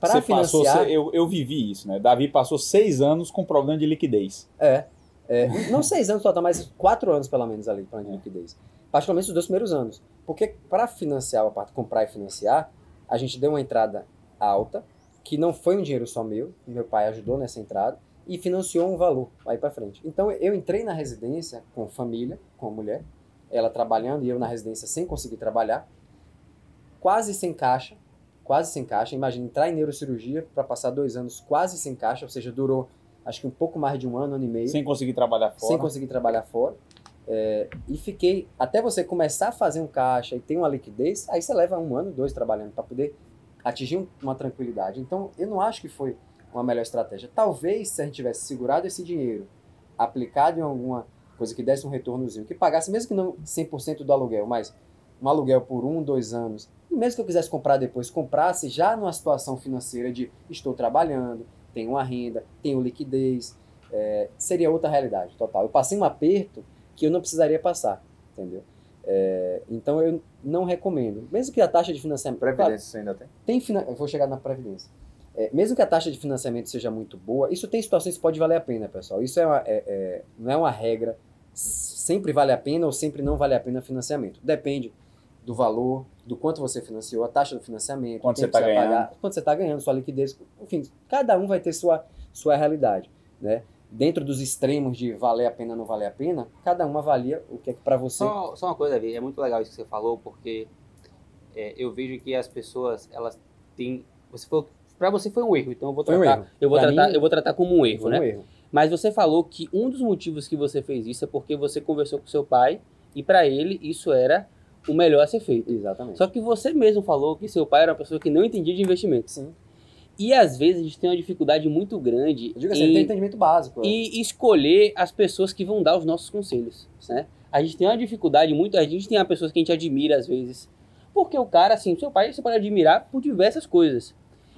para financiar... Passou, eu, eu vivi isso, né? Davi passou seis anos com problema de liquidez. É. é não seis anos total, mas quatro anos pelo menos ali, problema de liquidez. Particularmente os dois primeiros anos. Porque para financiar, a parte comprar e financiar, a gente deu uma entrada alta, que não foi um dinheiro só meu, meu pai ajudou nessa entrada, e financiou um valor aí para frente. Então eu entrei na residência com família, com a mulher, ela trabalhando e eu na residência sem conseguir trabalhar, quase sem caixa, quase sem caixa. Imagina entrar em neurocirurgia para passar dois anos quase sem caixa, ou seja, durou acho que um pouco mais de um ano, ano e meio. Sem conseguir trabalhar fora. Sem conseguir trabalhar fora. É, e fiquei, até você começar a fazer um caixa e ter uma liquidez, aí você leva um ano, dois trabalhando para poder atingir uma tranquilidade. Então, eu não acho que foi uma melhor estratégia. Talvez se a gente tivesse segurado esse dinheiro, aplicado em alguma coisa que desse um retornozinho, que pagasse, mesmo que não 100% do aluguel, mas um aluguel por um, dois anos, e mesmo que eu quisesse comprar depois, comprasse já numa situação financeira de estou trabalhando, tenho uma renda, tenho liquidez, é, seria outra realidade total. Eu passei um aperto que eu não precisaria passar, entendeu? É, então eu não recomendo. Mesmo que a taxa de financiamento. Previdência claro, você ainda tem? tem eu vou chegar na Previdência. É, mesmo que a taxa de financiamento seja muito boa, isso tem situações que pode valer a pena, pessoal. Isso é, uma, é, é não é uma regra, sempre vale a pena ou sempre não vale a pena financiamento. Depende do valor, do quanto você financiou, a taxa do financiamento, quanto você está ganhando, pagar, quanto você está ganhando, sua liquidez, enfim, cada um vai ter sua, sua realidade, né? Dentro dos extremos de valer a pena ou não valer a pena, cada um avalia o que é que para você. Só, só, uma coisa, é muito legal isso que você falou, porque é, eu vejo que as pessoas elas têm, você falou, para você foi um erro, então eu vou tratar, um eu vou tratar, mim, eu vou tratar como um erro, né? Um erro. Mas você falou que um dos motivos que você fez isso é porque você conversou com seu pai e para ele isso era o melhor a ser feito. Exatamente. Só que você mesmo falou que seu pai era uma pessoa que não entendia de investimento. Sim. E às vezes a gente tem uma dificuldade muito grande. Eu digo assim, em, tem entendimento básico. E escolher as pessoas que vão dar os nossos conselhos, né? A gente tem uma dificuldade muito, a gente tem pessoas que a gente admira às vezes. Porque o cara, assim, seu pai você pode admirar por diversas coisas.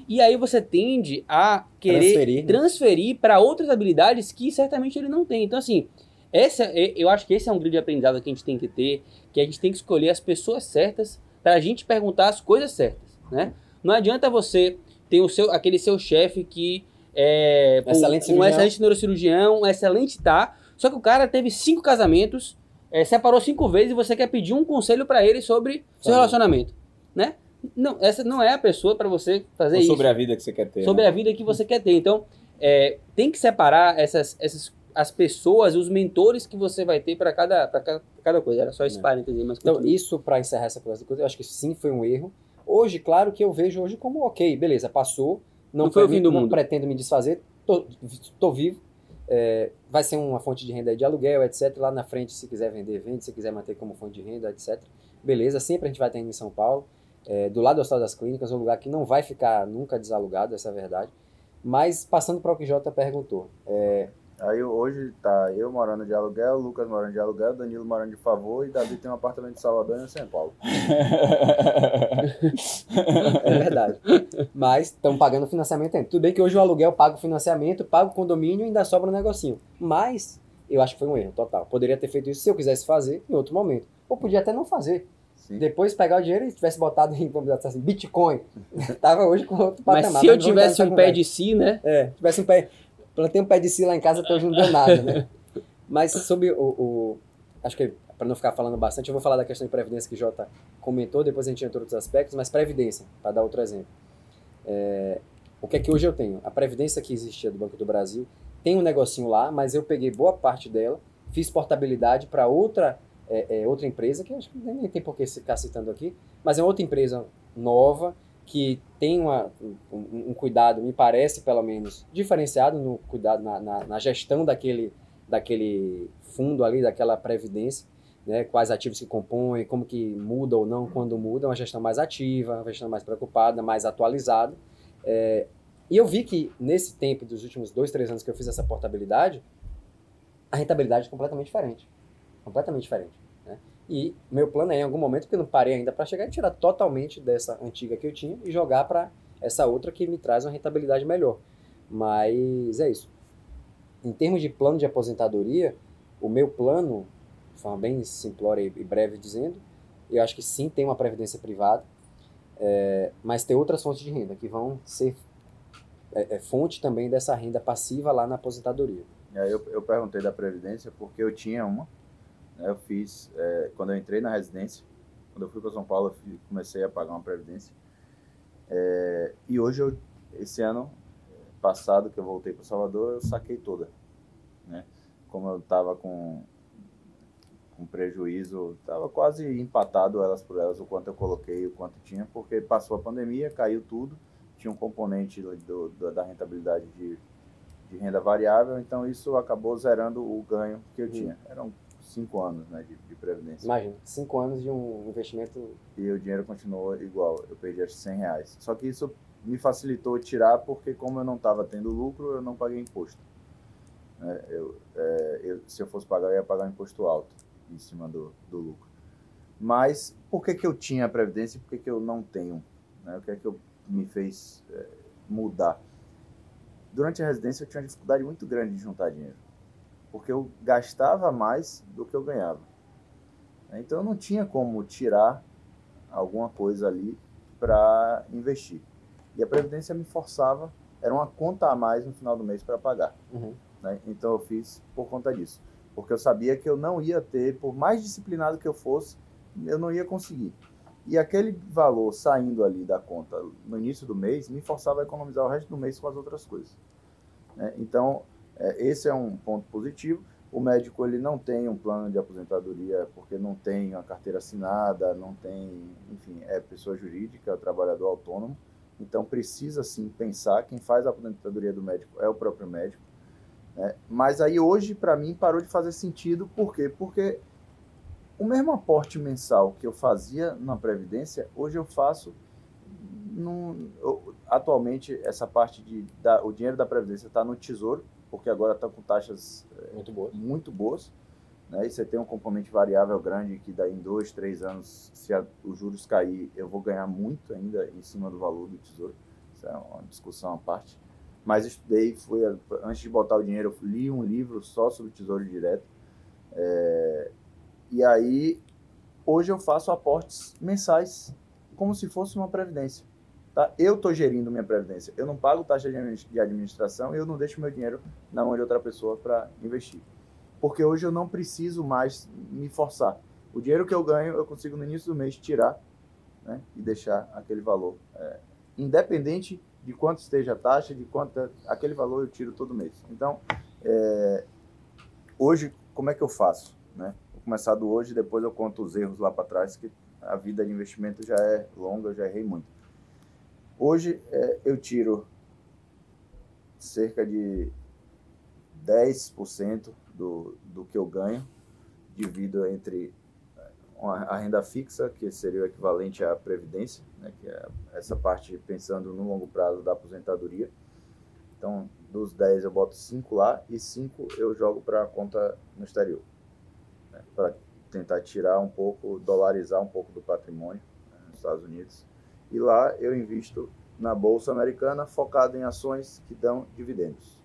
E aí você tende a querer transferir, né? transferir para outras habilidades que certamente ele não tem. Então, assim, essa, eu acho que esse é um grande aprendizado que a gente tem que ter, que a gente tem que escolher as pessoas certas para a gente perguntar as coisas certas, né? Não adianta você ter o seu, aquele seu chefe que é excelente um, um excelente neurocirurgião, um excelente tá, só que o cara teve cinco casamentos, é, separou cinco vezes e você quer pedir um conselho para ele sobre seu relacionamento, né? Não, essa não é a pessoa para você fazer Ou isso. sobre a vida que você quer ter. Sobre né? a vida que você quer ter. Então, é, tem que separar essas, essas as pessoas, os mentores que você vai ter para cada, cada, cada coisa. Era só esse É. parênteses mas Então, isso para encerrar essa conversa, eu acho que sim foi um erro. Hoje, claro que eu vejo hoje como ok, beleza, passou. Não, Não foi o fim do não mundo. pretendo me desfazer, tô, tô vivo. É, vai ser uma fonte de renda de aluguel, etc. Lá na frente, se quiser vender, vende. Se quiser manter como fonte de renda, etc. Beleza, sempre a gente vai ter em São Paulo. É, do lado do Hospital das Clínicas, um lugar que não vai ficar nunca desalugado, essa é a verdade. Mas, passando para o que Jota perguntou. É, Aí hoje tá eu morando de aluguel, Lucas morando de aluguel, Danilo morando de favor e Davi tem um apartamento em Salvador e em São Paulo. É verdade. Mas estão pagando financiamento ainda. Tudo bem que hoje o aluguel paga o financiamento, paga o condomínio e ainda sobra um negocinho. Mas eu acho que foi um erro total. Poderia ter feito isso se eu quisesse fazer em outro momento. Ou podia até não fazer. Sim. Depois pegar o dinheiro e tivesse botado em, vamos dizer assim, Bitcoin. Tava hoje com outro Mas patamar. se eu tivesse um pé de si, né? É, tivesse um pé. Plantei um pé de si lá em casa até hoje não deu nada, né? Mas sobre o. o- acho que para não ficar falando bastante, eu vou falar da questão de previdência que o Jota comentou, depois a gente entra em outros aspectos, mas previdência, para dar outro exemplo. É, o que é que hoje eu tenho? A previdência que existia do Banco do Brasil tem um negocinho lá, mas eu peguei boa parte dela, fiz portabilidade para outra, é, é, outra empresa, que acho que nem tem por que ficar citando aqui, mas é outra empresa nova, que tem uma, um, um cuidado, me parece pelo menos, diferenciado no cuidado, na, na, na gestão daquele, daquele fundo ali, daquela previdência, né, quais ativos que compõem, como que muda ou não quando muda, uma gestão mais ativa, uma gestão mais preocupada, mais atualizada. É, e eu vi que nesse tempo dos últimos dois, três anos que eu fiz essa portabilidade, a rentabilidade é completamente diferente. Completamente diferente. E meu plano é, em algum momento, porque eu não parei ainda, para chegar e tirar totalmente dessa antiga que eu tinha e jogar para essa outra que me traz uma rentabilidade melhor. Mas é isso. Em termos de plano de aposentadoria, o meu plano, de forma bem simplória e breve dizendo, eu acho que sim tem uma previdência privada, é, mas tem outras fontes de renda que vão ser é, é, fonte também dessa renda passiva lá na aposentadoria. Eu, eu perguntei da Previdência porque eu tinha uma. Eu fiz, é, quando eu entrei na residência, quando eu fui para São Paulo, eu fui- comecei a pagar uma Previdência. É, e hoje, eu, esse ano passado que eu voltei para Salvador, eu saquei toda. Né? Como eu estava com, com prejuízo, estava quase empatado elas por elas, o quanto eu coloquei, o quanto tinha, porque passou a pandemia, caiu tudo, tinha um componente do, do- da rentabilidade de de renda variável, então isso acabou zerando o ganho que eu tinha. Eram cinco anos né, de, de previdência. Imagina, cinco anos de um investimento E o dinheiro continuou igual, eu perdi acho que 100 reais. Só que isso me facilitou tirar porque como eu não estava tendo lucro, eu não paguei imposto. né? eu, é, eu- se eu fosse pagar, eu ia pagar um imposto alto em cima do, do lucro. Mas por que, que eu tinha a previdência e por que, que eu não tenho? né? O que é que eu, me fez é, mudar? Durante a residência eu tinha uma dificuldade muito grande de juntar dinheiro, porque eu gastava mais do que eu ganhava. né? Então eu não tinha como tirar alguma coisa ali para investir. E a previdência me forçava, era uma conta a mais no final do mês para pagar. Uhum. né? Então eu fiz por conta disso, porque eu sabia que eu não ia ter, por mais disciplinado que eu fosse, eu não ia conseguir. E aquele valor saindo ali da conta no início do mês me forçava a economizar o resto do mês com as outras coisas. né? Então, é, esse é um ponto positivo. O médico ele não tem um plano de aposentadoria porque não tem uma carteira assinada, não tem, enfim, é pessoa jurídica, é trabalhador autônomo. Então precisa sim pensar. Quem faz a aposentadoria do médico é o próprio médico. né? Mas aí hoje para mim parou de fazer sentido. Por quê? Porque o mesmo aporte mensal que eu fazia na previdência, hoje eu faço eu- atualmente essa parte de da, o dinheiro da previdência está no tesouro, porque agora está com taxas muito boa. muito boas. Né? E você tem um componente variável grande que daí em dois, três anos, se a- os juros cair, eu vou ganhar muito ainda em cima do valor do tesouro. Isso é uma discussão à parte. Mas estudei, fui antes de botar o dinheiro, eu li um livro só sobre tesouro direto. É, e aí, hoje eu faço aportes mensais, como se fosse uma previdência. Tá? Eu estou gerindo minha previdência. Eu não pago taxa de administração e eu não deixo meu dinheiro na mão de outra pessoa para investir. Porque hoje eu não preciso mais me forçar. O dinheiro que eu ganho, eu consigo no início do mês tirar né, e deixar aquele valor. É, independente de quanto esteja a taxa, de quanto aquele valor eu tiro todo mês. Então, é, hoje, como é que eu faço? Né? Vou começar do hoje, depois eu conto os erros lá para trás, que a vida de investimento já é longa, eu já errei muito. Hoje, é, eu tiro cerca de 10% do, do que eu ganho, divido entre a renda fixa, que seria o equivalente à previdência, né, que é essa parte pensando no longo prazo da aposentadoria. Então, dos 10 eu boto 5 lá e 5 eu jogo para a conta no exterior, né, para tentar tirar um pouco, dolarizar um pouco do patrimônio né, nos Estados Unidos. E lá eu invisto na bolsa americana focado em ações que dão dividendos.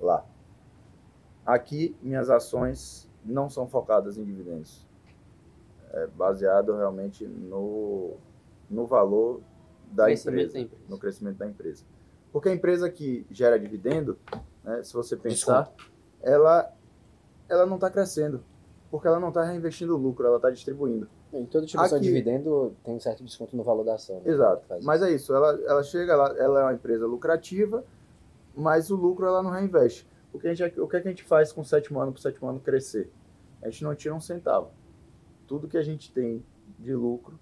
Lá. Aqui minhas ações não são focadas em dividendos é baseado realmente no, no valor da empresa, da empresa, no crescimento da empresa. Porque a empresa que gera dividendo, né, se você pensar, ela, ela não está crescendo, porque ela não está reinvestindo o lucro, ela está distribuindo. Em toda distribuição Aqui, de dividendo tem um certo desconto no valor da ação. Né? Exato. Mas é isso, ela, ela chega, ela, ela é uma empresa lucrativa, mas o lucro ela não reinveste. O que, a gente, o que, é que a gente faz com o sétimo ano para o sétimo ano crescer? A gente não tira um centavo tudo que a gente tem de lucro,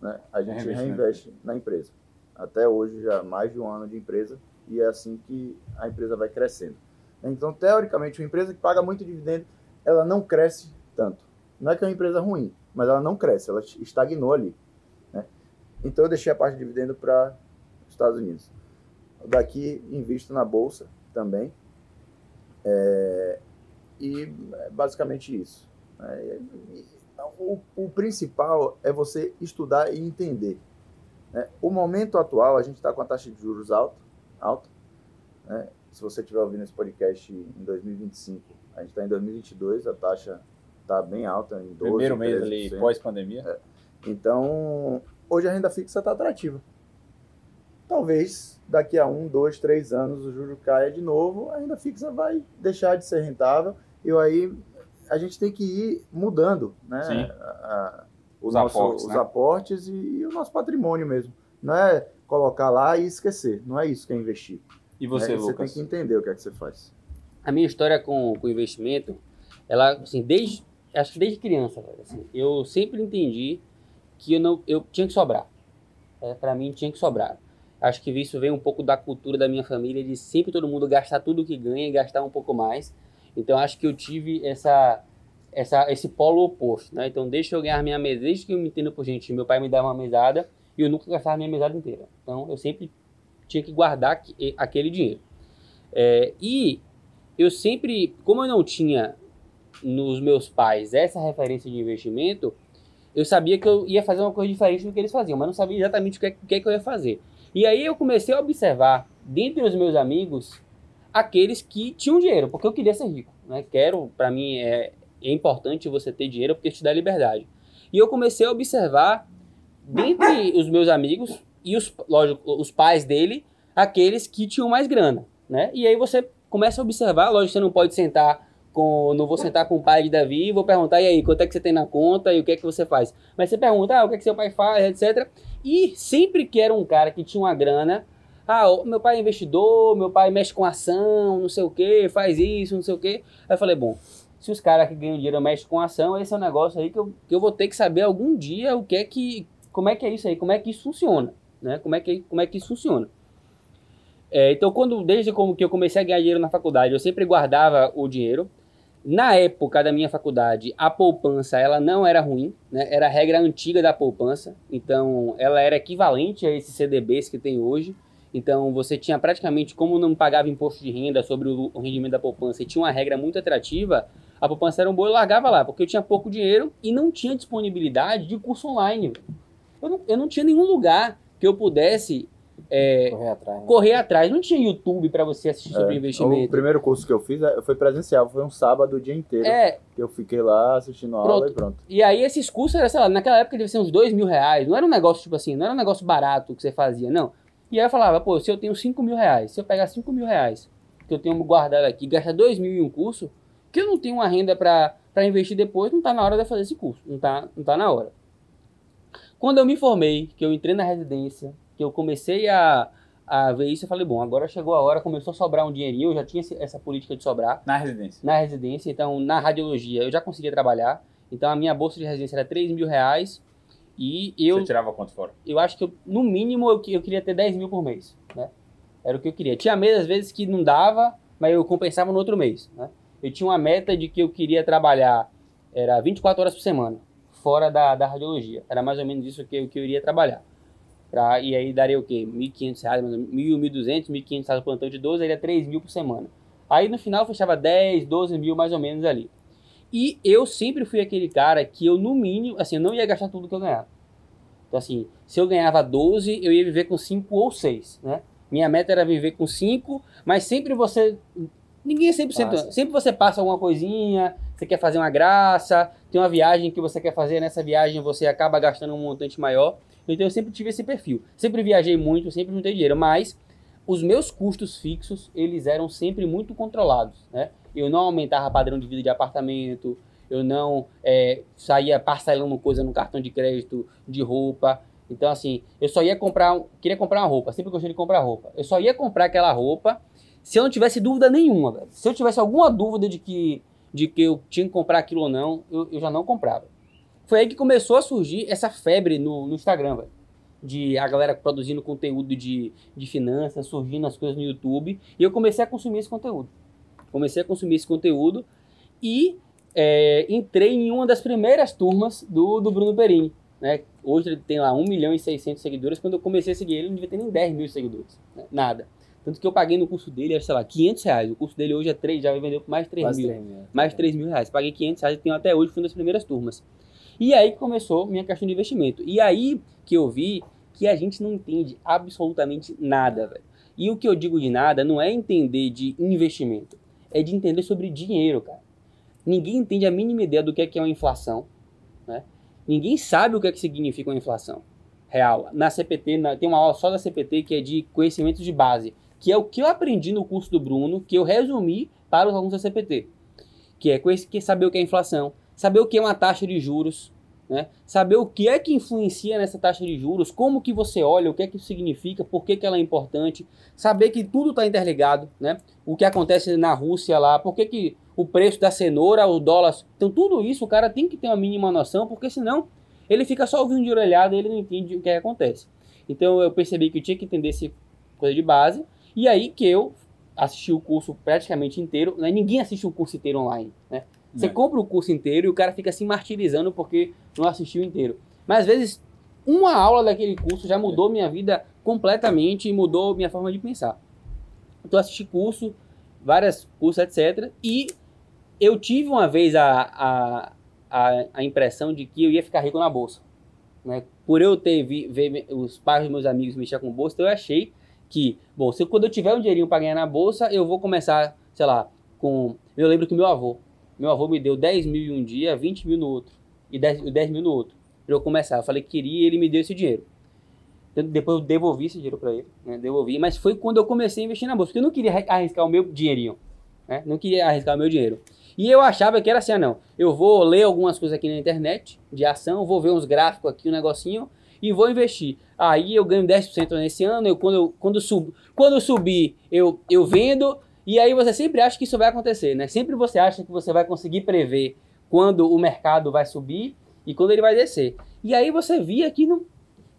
né, a gente reinveste na empresa. Até hoje, já mais de um ano de empresa, e é assim que a empresa vai crescendo. Então, teoricamente, uma empresa que paga muito dividendo, ela não cresce tanto. Não é que é uma empresa ruim, mas ela não cresce, ela estagnou ali. Né? Então, eu deixei a parte de dividendo para os Estados Unidos. Daqui, invisto na bolsa também. É, e é basicamente isso. É, o, o principal é você estudar e entender. Né? O momento atual, a gente está com a taxa de juros alta, alta né? se você estiver ouvindo esse podcast em 2025, a gente está em 2022, a taxa está bem alta, em 12%. Primeiro mês ali, pós-pandemia. É. Então, hoje a renda fixa está atrativa. Talvez daqui a um, dois, três anos o juro caia de novo, a renda fixa vai deixar de ser rentável e aí a gente tem que ir mudando né? A, a, os, nosso, aportes, os né? aportes e, e, o nosso patrimônio mesmo. Não é colocar lá e esquecer. Não é isso que é investir. E você, é, Lucas? Você tem que entender o que é que você faz. A minha história com o investimento, ela, assim, desde, acho que desde criança, assim, eu sempre entendi que eu, não, eu tinha que sobrar. É, para mim, tinha que sobrar. Acho que isso vem um pouco da cultura da minha família, de sempre todo mundo gastar tudo que ganha e gastar um pouco mais. Então acho que eu tive essa, essa, esse polo oposto, né? Então deixa eu ganhar minha mesa, desde que eu me entendo por gente, meu pai me dava uma mesada e eu nunca gastava minha mesada inteira. Então eu sempre tinha que guardar aquele dinheiro. É, e eu sempre, como eu não tinha nos meus pais essa referência de investimento, eu sabia que eu ia fazer uma coisa diferente do que eles faziam, mas não sabia exatamente o que, é, que, é que eu ia fazer. E aí eu comecei a observar, dentre os meus amigos, aqueles que tinham dinheiro, porque eu queria ser rico. Né? Quero, para mim, é, é importante você ter dinheiro porque te dá liberdade. E eu comecei a observar, dentre os meus amigos e os, lógico, os pais dele, aqueles que tinham mais grana. Né? E aí você começa a observar, lógico, você não pode sentar com, não vou sentar com o pai de Davi e vou perguntar, e aí, quanto é que você tem na conta e o que é que você faz? Mas você pergunta, ah, o que é que seu pai faz, etc. E sempre que era um cara que tinha uma grana, ah, meu pai é investidor, meu pai mexe com ação, não sei o que, faz isso, não sei o que. Aí eu falei, bom, se os caras que ganham dinheiro mexem com ação, esse é um negócio aí que eu, que eu vou ter que saber algum dia o que é que, como é que é isso aí, como é que isso funciona, né? Como é que, como é que isso funciona. É, então, quando, desde como que eu comecei a ganhar dinheiro na faculdade, eu sempre guardava o dinheiro. Na época da minha faculdade, a poupança ela não era ruim, né? era a regra antiga da poupança, então ela era equivalente a esses CDBs que tem hoje. Então você tinha praticamente, como não pagava imposto de renda sobre o, rendimento da poupança e tinha uma regra muito atrativa, a poupança era um bom, eu largava lá, porque eu tinha pouco dinheiro e não tinha disponibilidade de curso online. Eu não, eu não tinha nenhum lugar que eu pudesse é, Correr atrás. Né? correr atrás. Não tinha YouTube para você assistir sobre É, investimento. O primeiro curso que eu fiz é, foi presencial, foi um sábado o dia inteiro. É, que Eu fiquei lá assistindo a aula e pronto. E aí esses cursos, era, sei lá, naquela época devia ser uns dois mil reais. Não era um negócio, tipo assim, não era um negócio barato que você fazia, não. E aí eu falava, pô, se eu tenho cinco mil reais, se eu pegar cinco mil reais, que eu tenho guardado aqui, gastar dois mil em um curso, que eu não tenho uma renda pra, pra investir depois, não tá na hora de fazer esse curso. Não tá, não tá na hora. Quando eu me formei, que eu entrei na residência, que eu comecei a, a ver isso, eu falei, bom, agora chegou a hora, começou a sobrar um dinheirinho, eu já tinha essa política de sobrar Na residência. na residência, então na radiologia eu já conseguia trabalhar. Então a minha bolsa de residência era 3 mil reais e eu, Você tirava quanto fora? eu acho que eu, no mínimo eu, eu queria ter 10 mil por mês, né? Era o que eu queria. Tinha meses às vezes que não dava, mas eu compensava no outro mês, né? Eu tinha uma meta de que eu queria trabalhar, era 24 horas por semana, fora da, da radiologia. Era mais ou menos isso que eu, que eu iria trabalhar. Pra, e aí daria o quê? 1.500 reais, 1.000, 1.200, 1.500 reais no plantão de 12, aí daria 3 mil por semana. Aí no final fechava 10, 12 mil mais ou menos ali. E eu sempre fui aquele cara que eu, no mínimo, assim, eu não ia gastar tudo que eu ganhava. Então, assim, se eu ganhava 12, eu ia viver com 5 ou 6, né? Minha meta era viver com 5, mas sempre você. Ninguém é 100%. Passa. Sempre você passa alguma coisinha, você quer fazer uma graça, tem uma viagem que você quer fazer, nessa viagem você acaba gastando um montante maior. Então eu sempre tive esse perfil. Sempre viajei muito, sempre juntei dinheiro, mas os meus custos fixos, eles eram sempre muito controlados, né? Eu não aumentava padrão de vida de apartamento, eu não é, saía parcelando coisa no cartão de crédito, de roupa. Então, assim, eu só ia comprar, queria comprar uma roupa, sempre gostei de comprar roupa. Eu só ia comprar aquela roupa se eu não tivesse dúvida nenhuma, velho. Se eu tivesse alguma dúvida de que, de que eu tinha que comprar aquilo ou não, eu, eu já não comprava. Foi aí que começou a surgir essa febre no, no Instagram, velho. De a galera produzindo conteúdo de, de finanças, surgindo as coisas no YouTube. E eu comecei a consumir esse conteúdo. Comecei a consumir esse conteúdo e é, entrei em uma das primeiras turmas do, do Bruno Perini. Né? Hoje ele tem lá 1 milhão e 600 seguidores. Quando eu comecei a seguir ele, ele não devia ter nem 10 mil seguidores. né? Nada. Tanto que eu paguei no curso dele, era, sei lá, 500 reais. O curso dele hoje é 3, já vendeu por mais de 3 Quase mil. 3 mil. Mais de 3 mil reais. Paguei 500 reais e tenho até hoje, fui uma das primeiras turmas. E aí começou minha questão de investimento. E aí que eu vi que a gente não entende absolutamente nada, velho. E o que eu digo de nada não é entender de investimento, é de entender sobre dinheiro, cara. Ninguém entende a mínima ideia do que é, que é uma inflação, né? Ninguém sabe o que é que significa uma inflação real. Na CPT, na- tem uma aula só da CPT que é de conhecimentos de base, que é o que eu aprendi no curso do Bruno, que eu resumi para os alunos da CPT, que é que é saber o que é inflação, saber o que é uma taxa de juros, né? Saber o que é que influencia nessa taxa de juros, como que você olha, o que é que significa, por que, que ela é importante, saber que tudo está interligado, né? O que acontece na Rússia lá, por que, que o preço da cenoura, o dólar, então tudo isso o cara tem que ter uma mínima noção, porque senão ele fica só ouvindo de orelhada e ele não entende o que, é que acontece. Então eu percebi que eu tinha que entender essa coisa de base, e aí que eu assisti o curso praticamente inteiro, né? ninguém assiste o curso inteiro online, né? Você É. compra o curso inteiro e o cara fica se martirizando porque não assistiu inteiro. Mas às vezes, uma aula daquele curso já mudou minha vida completamente e mudou minha forma de pensar. Então, eu assisti curso, vários cursos, etc. E eu tive uma vez a, a, a, a impressão de que eu ia ficar rico na bolsa. Né? Por eu ter vi, ver os pais dos meus amigos mexer com bolsa, então eu achei que, bom, se eu- quando eu tiver um dinheirinho para ganhar na bolsa, eu vou começar, sei lá, com. Eu lembro que meu avô, meu avô me deu 10 mil em um dia, 20 mil no outro, e 10, 10 mil no outro, para eu começar. Eu falei que queria e ele me deu esse dinheiro. Eu- depois eu devolvi esse dinheiro para ele, né? devolvi, mas foi quando eu comecei a investir na bolsa, porque eu não queria arri- arriscar o meu dinheirinho, né? não queria arriscar o meu dinheiro. E eu achava que era assim, ah, não, eu vou ler algumas coisas aqui na internet de ação, vou ver uns gráficos aqui, um negocinho, e vou investir. Aí eu ganho 10% nesse ano, eu, quando, eu, quando, sub, quando eu subir, eu, eu vendo, e aí você sempre acha que isso vai acontecer, né? Sempre você acha que você vai conseguir prever quando o mercado vai subir e quando ele vai descer. E aí você via que, não,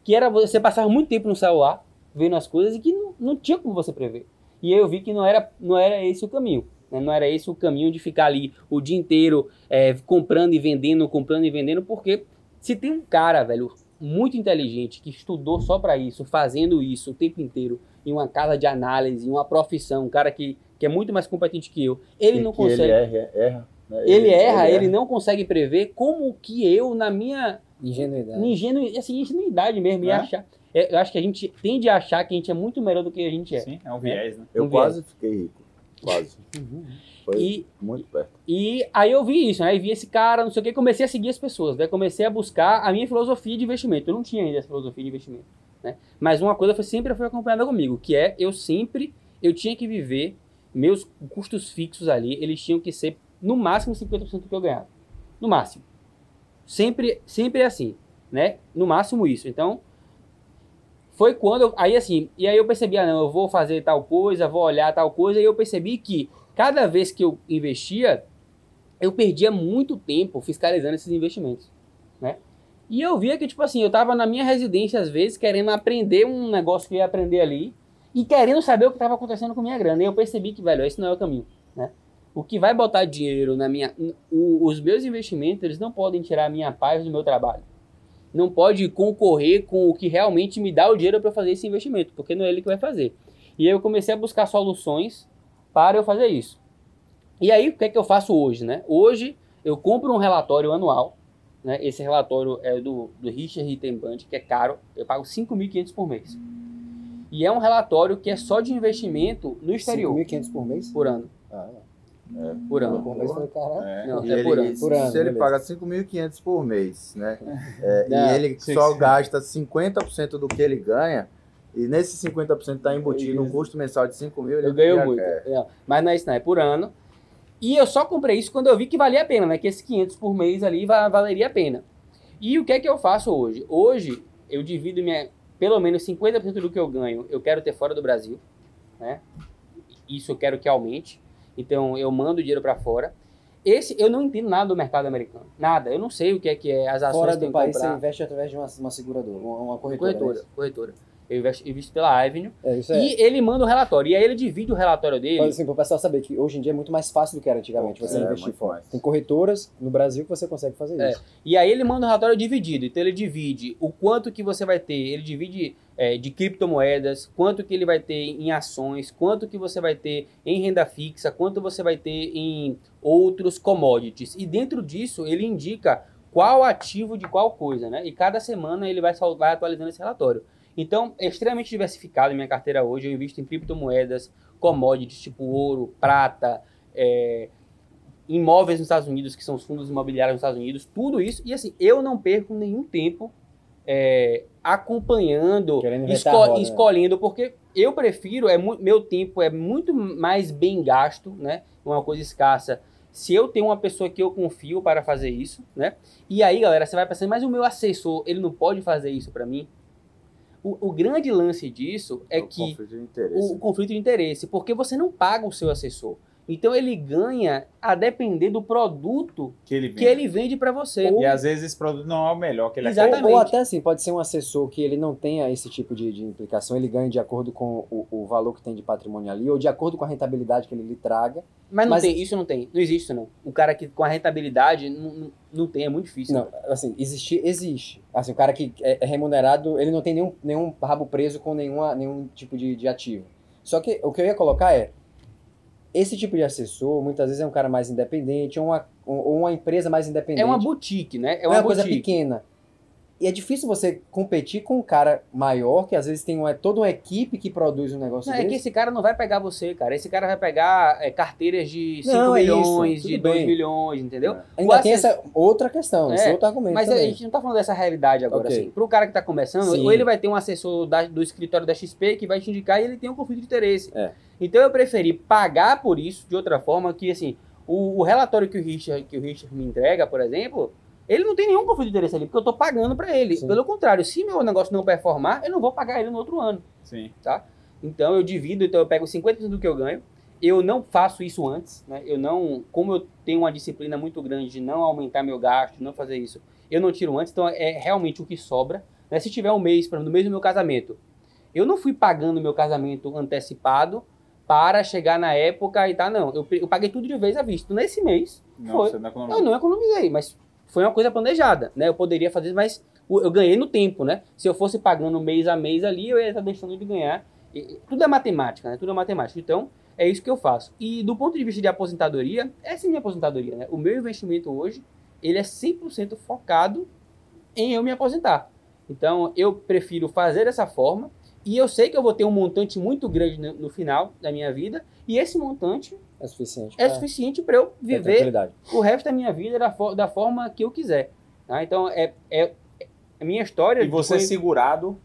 que era você passava muito tempo no celular vendo as coisas e que não, não tinha como você prever. E eu vi que não era, não era esse o caminho. né? Não era esse o caminho de ficar ali o dia inteiro é, comprando e vendendo, comprando e vendendo, porque se tem um cara, velho, muito inteligente, que estudou só para isso, fazendo isso o tempo inteiro, em uma casa de análise, em uma profissão, um cara que, que é muito mais competente que eu, ele E não que consegue. Ele erra, erra, né? Ele erra, ele não consegue prever como que eu, na minha Ingenuidade. ingenu, assim, ingenuidade mesmo, ia É? achar. é, eu acho que a gente tende a achar que a gente é muito melhor do que a gente é. Sim, é um viés, né? Eu Um quase fiquei rico. Quase. Uhum. Foi E, muito perto. e aí eu vi isso, né? E vi esse cara, não sei o que, comecei a seguir as pessoas, né? Comecei a buscar a minha filosofia de investimento. Eu não tinha ainda essa filosofia de investimento, né? Mas uma coisa foi, sempre foi acompanhada comigo, que é eu sempre, eu tinha que viver, meus custos fixos ali, eles tinham que ser no máximo 50% do que eu ganhava. No máximo. Sempre, sempre é assim, né? No máximo isso. Então, foi quando eu, aí assim, e aí eu percebi, ah, não, eu vou fazer tal coisa, vou olhar tal coisa, e eu percebi que cada vez que eu investia, eu perdia muito tempo fiscalizando esses investimentos, né? E eu via que, tipo assim, eu tava na minha residência, às vezes, querendo aprender um negócio que eu ia aprender ali, e querendo saber o que estava acontecendo com minha grana. E eu percebi que, velho, esse não é o caminho, né? O que vai botar dinheiro na minha... o- os meus investimentos, eles não podem tirar a minha paz do meu trabalho. Não pode concorrer com o que realmente me dá o dinheiro para fazer esse investimento, porque não é ele que vai fazer. E aí eu comecei a buscar soluções para eu fazer isso. E aí, o que é que eu faço hoje, né? Hoje, eu compro um relatório anual, né? Esse relatório é do, do Richard Rittenband, que é caro, eu pago 5.500 por mês. E é um relatório que é só de investimento no exterior, 5.500 por mês? por ano. Ah, É. Por ano. por mês foi caralho. É. Não, E é por ele, ano. Por ano, se ele beleza. paga 5.500 por mês, né? É, Não, e ele sim, só sim. gasta 50% do que ele ganha, e nesse 50% está embutido um custo mensal de 5 mil, ele Eu ganho muito. É, mas não é isso, não, é por ano. E eu só comprei isso quando eu vi que valia a pena, né? Que esses 500 por mês ali va- valeria a pena. E o que é que eu faço hoje? Hoje, eu divido minha, pelo menos 50% do que eu ganho, eu quero ter fora do Brasil, né? Isso eu quero que aumente. Então, eu mando dinheiro para fora. Esse, eu não entendo nada do mercado americano. Nada. Eu não sei o que é que é as ações Fora do país, você comprar. investe através de uma, uma seguradora, uma, corretora. Corretora, corretora. Eu invisto pela Avenue. É isso. É, E ele manda o relatório. E aí ele divide o relatório dele. Mas, assim, para o pessoal saber que hoje em dia é muito mais fácil do que era antigamente você É, investir fora. Tem corretoras no Brasil que você consegue fazer É. isso. E aí ele manda um relatório dividido. Então ele divide o quanto que você vai ter, ele divide é, de criptomoedas, quanto que ele vai ter em ações, quanto que você vai ter em renda fixa, quanto você vai ter em outros commodities. E dentro disso ele indica qual ativo de qual coisa, né? E cada semana ele vai, sal- vai atualizando esse relatório. Então, é extremamente diversificado minha carteira hoje. Eu invisto em criptomoedas, commodities tipo ouro, prata, é, imóveis nos Estados Unidos, que são os fundos imobiliários nos Estados Unidos, tudo isso. E assim, eu não perco nenhum tempo é, acompanhando, esco- roda, né? escolhendo, porque eu prefiro, é meu tempo é muito mais bem gasto, né? Uma coisa escassa. Se eu tenho uma pessoa que eu confio para fazer isso, né? E aí, galera, você vai pensando, mas o meu assessor, ele não pode fazer isso para mim? O, o grande lance disso é O que conflito o conflito de interesse, porque você não paga o seu assessor. Então ele ganha a depender do produto Que ele que vende. ele vende para você. E às vezes esse produto não é o melhor que ele Exatamente. Ou, ou até assim, pode ser um assessor que ele não tenha esse tipo de, de implicação, ele ganha de acordo com o, o valor que tem de patrimônio ali, ou de acordo com a rentabilidade que ele lhe traga. Mas não Mas- tem, isso não tem. Não existe isso não. O cara que com a rentabilidade não, não, não tem, é muito difícil. Não, assim, existir, existe. Assim, o cara que é é remunerado, ele não tem nenhum, nenhum rabo preso com nenhuma, nenhum tipo de, de ativo. Só que o que eu ia colocar é, esse tipo de assessor, muitas vezes é um cara mais independente, ou uma, ou uma empresa mais independente. É uma boutique, né? É é uma, uma coisa pequena. E é difícil você competir com um cara maior, que às vezes tem uma, toda uma equipe que produz um negócio Não, é que desse. esse cara não vai pegar você, cara. Esse cara vai pegar é, carteiras de 5 Não, é milhões, de 2 bem. milhões, entendeu? É. Ainda o tem essa outra questão, esse É, outro argumento Mas a também. gente não tá falando dessa realidade agora, Ok. assim. Pro cara que tá começando, Sim. ou ele vai ter um assessor da- do escritório da XP que vai te indicar e ele tem um conflito de interesse. É. Então eu preferi pagar por isso de outra forma que, assim, o, o relatório que o, Richard, que o Richard me entrega, por exemplo, ele não tem nenhum conflito de interesse ali, porque eu tô pagando para ele. Sim. Pelo contrário, se meu negócio não performar, eu não vou pagar ele no outro ano. Sim. Então eu divido, então eu pego 50% do que eu ganho. Eu não faço isso antes, né? Eu não, como eu tenho uma disciplina muito grande de não aumentar meu gasto, não fazer isso, eu não tiro antes, então é realmente o que sobra. Né? Se tiver um mês, por exemplo, no mês do meu casamento, eu não fui pagando meu casamento antecipado para chegar na época e tá, não. Eu, eu paguei tudo de vez à vista. Nesse mês, Não, Foi. você não eu não economizei, mas foi uma coisa planejada, né? Eu poderia fazer, mas eu ganhei no tempo, né? Se eu fosse pagando mês a mês ali, eu ia estar deixando de ganhar. E tudo é matemática, né? Tudo é matemática. Então, é isso que eu faço. E do ponto de vista de aposentadoria, essa é a minha aposentadoria, né? O meu investimento hoje, ele é 100% focado em eu me aposentar. Então, eu prefiro fazer dessa forma e eu sei que eu vou ter um montante muito grande no, no final da minha vida e esse montante é suficiente é suficiente para eu viver o resto da minha vida da, da forma que eu quiser. Tá? Então, é, é, a minha história... E você foi... é segurado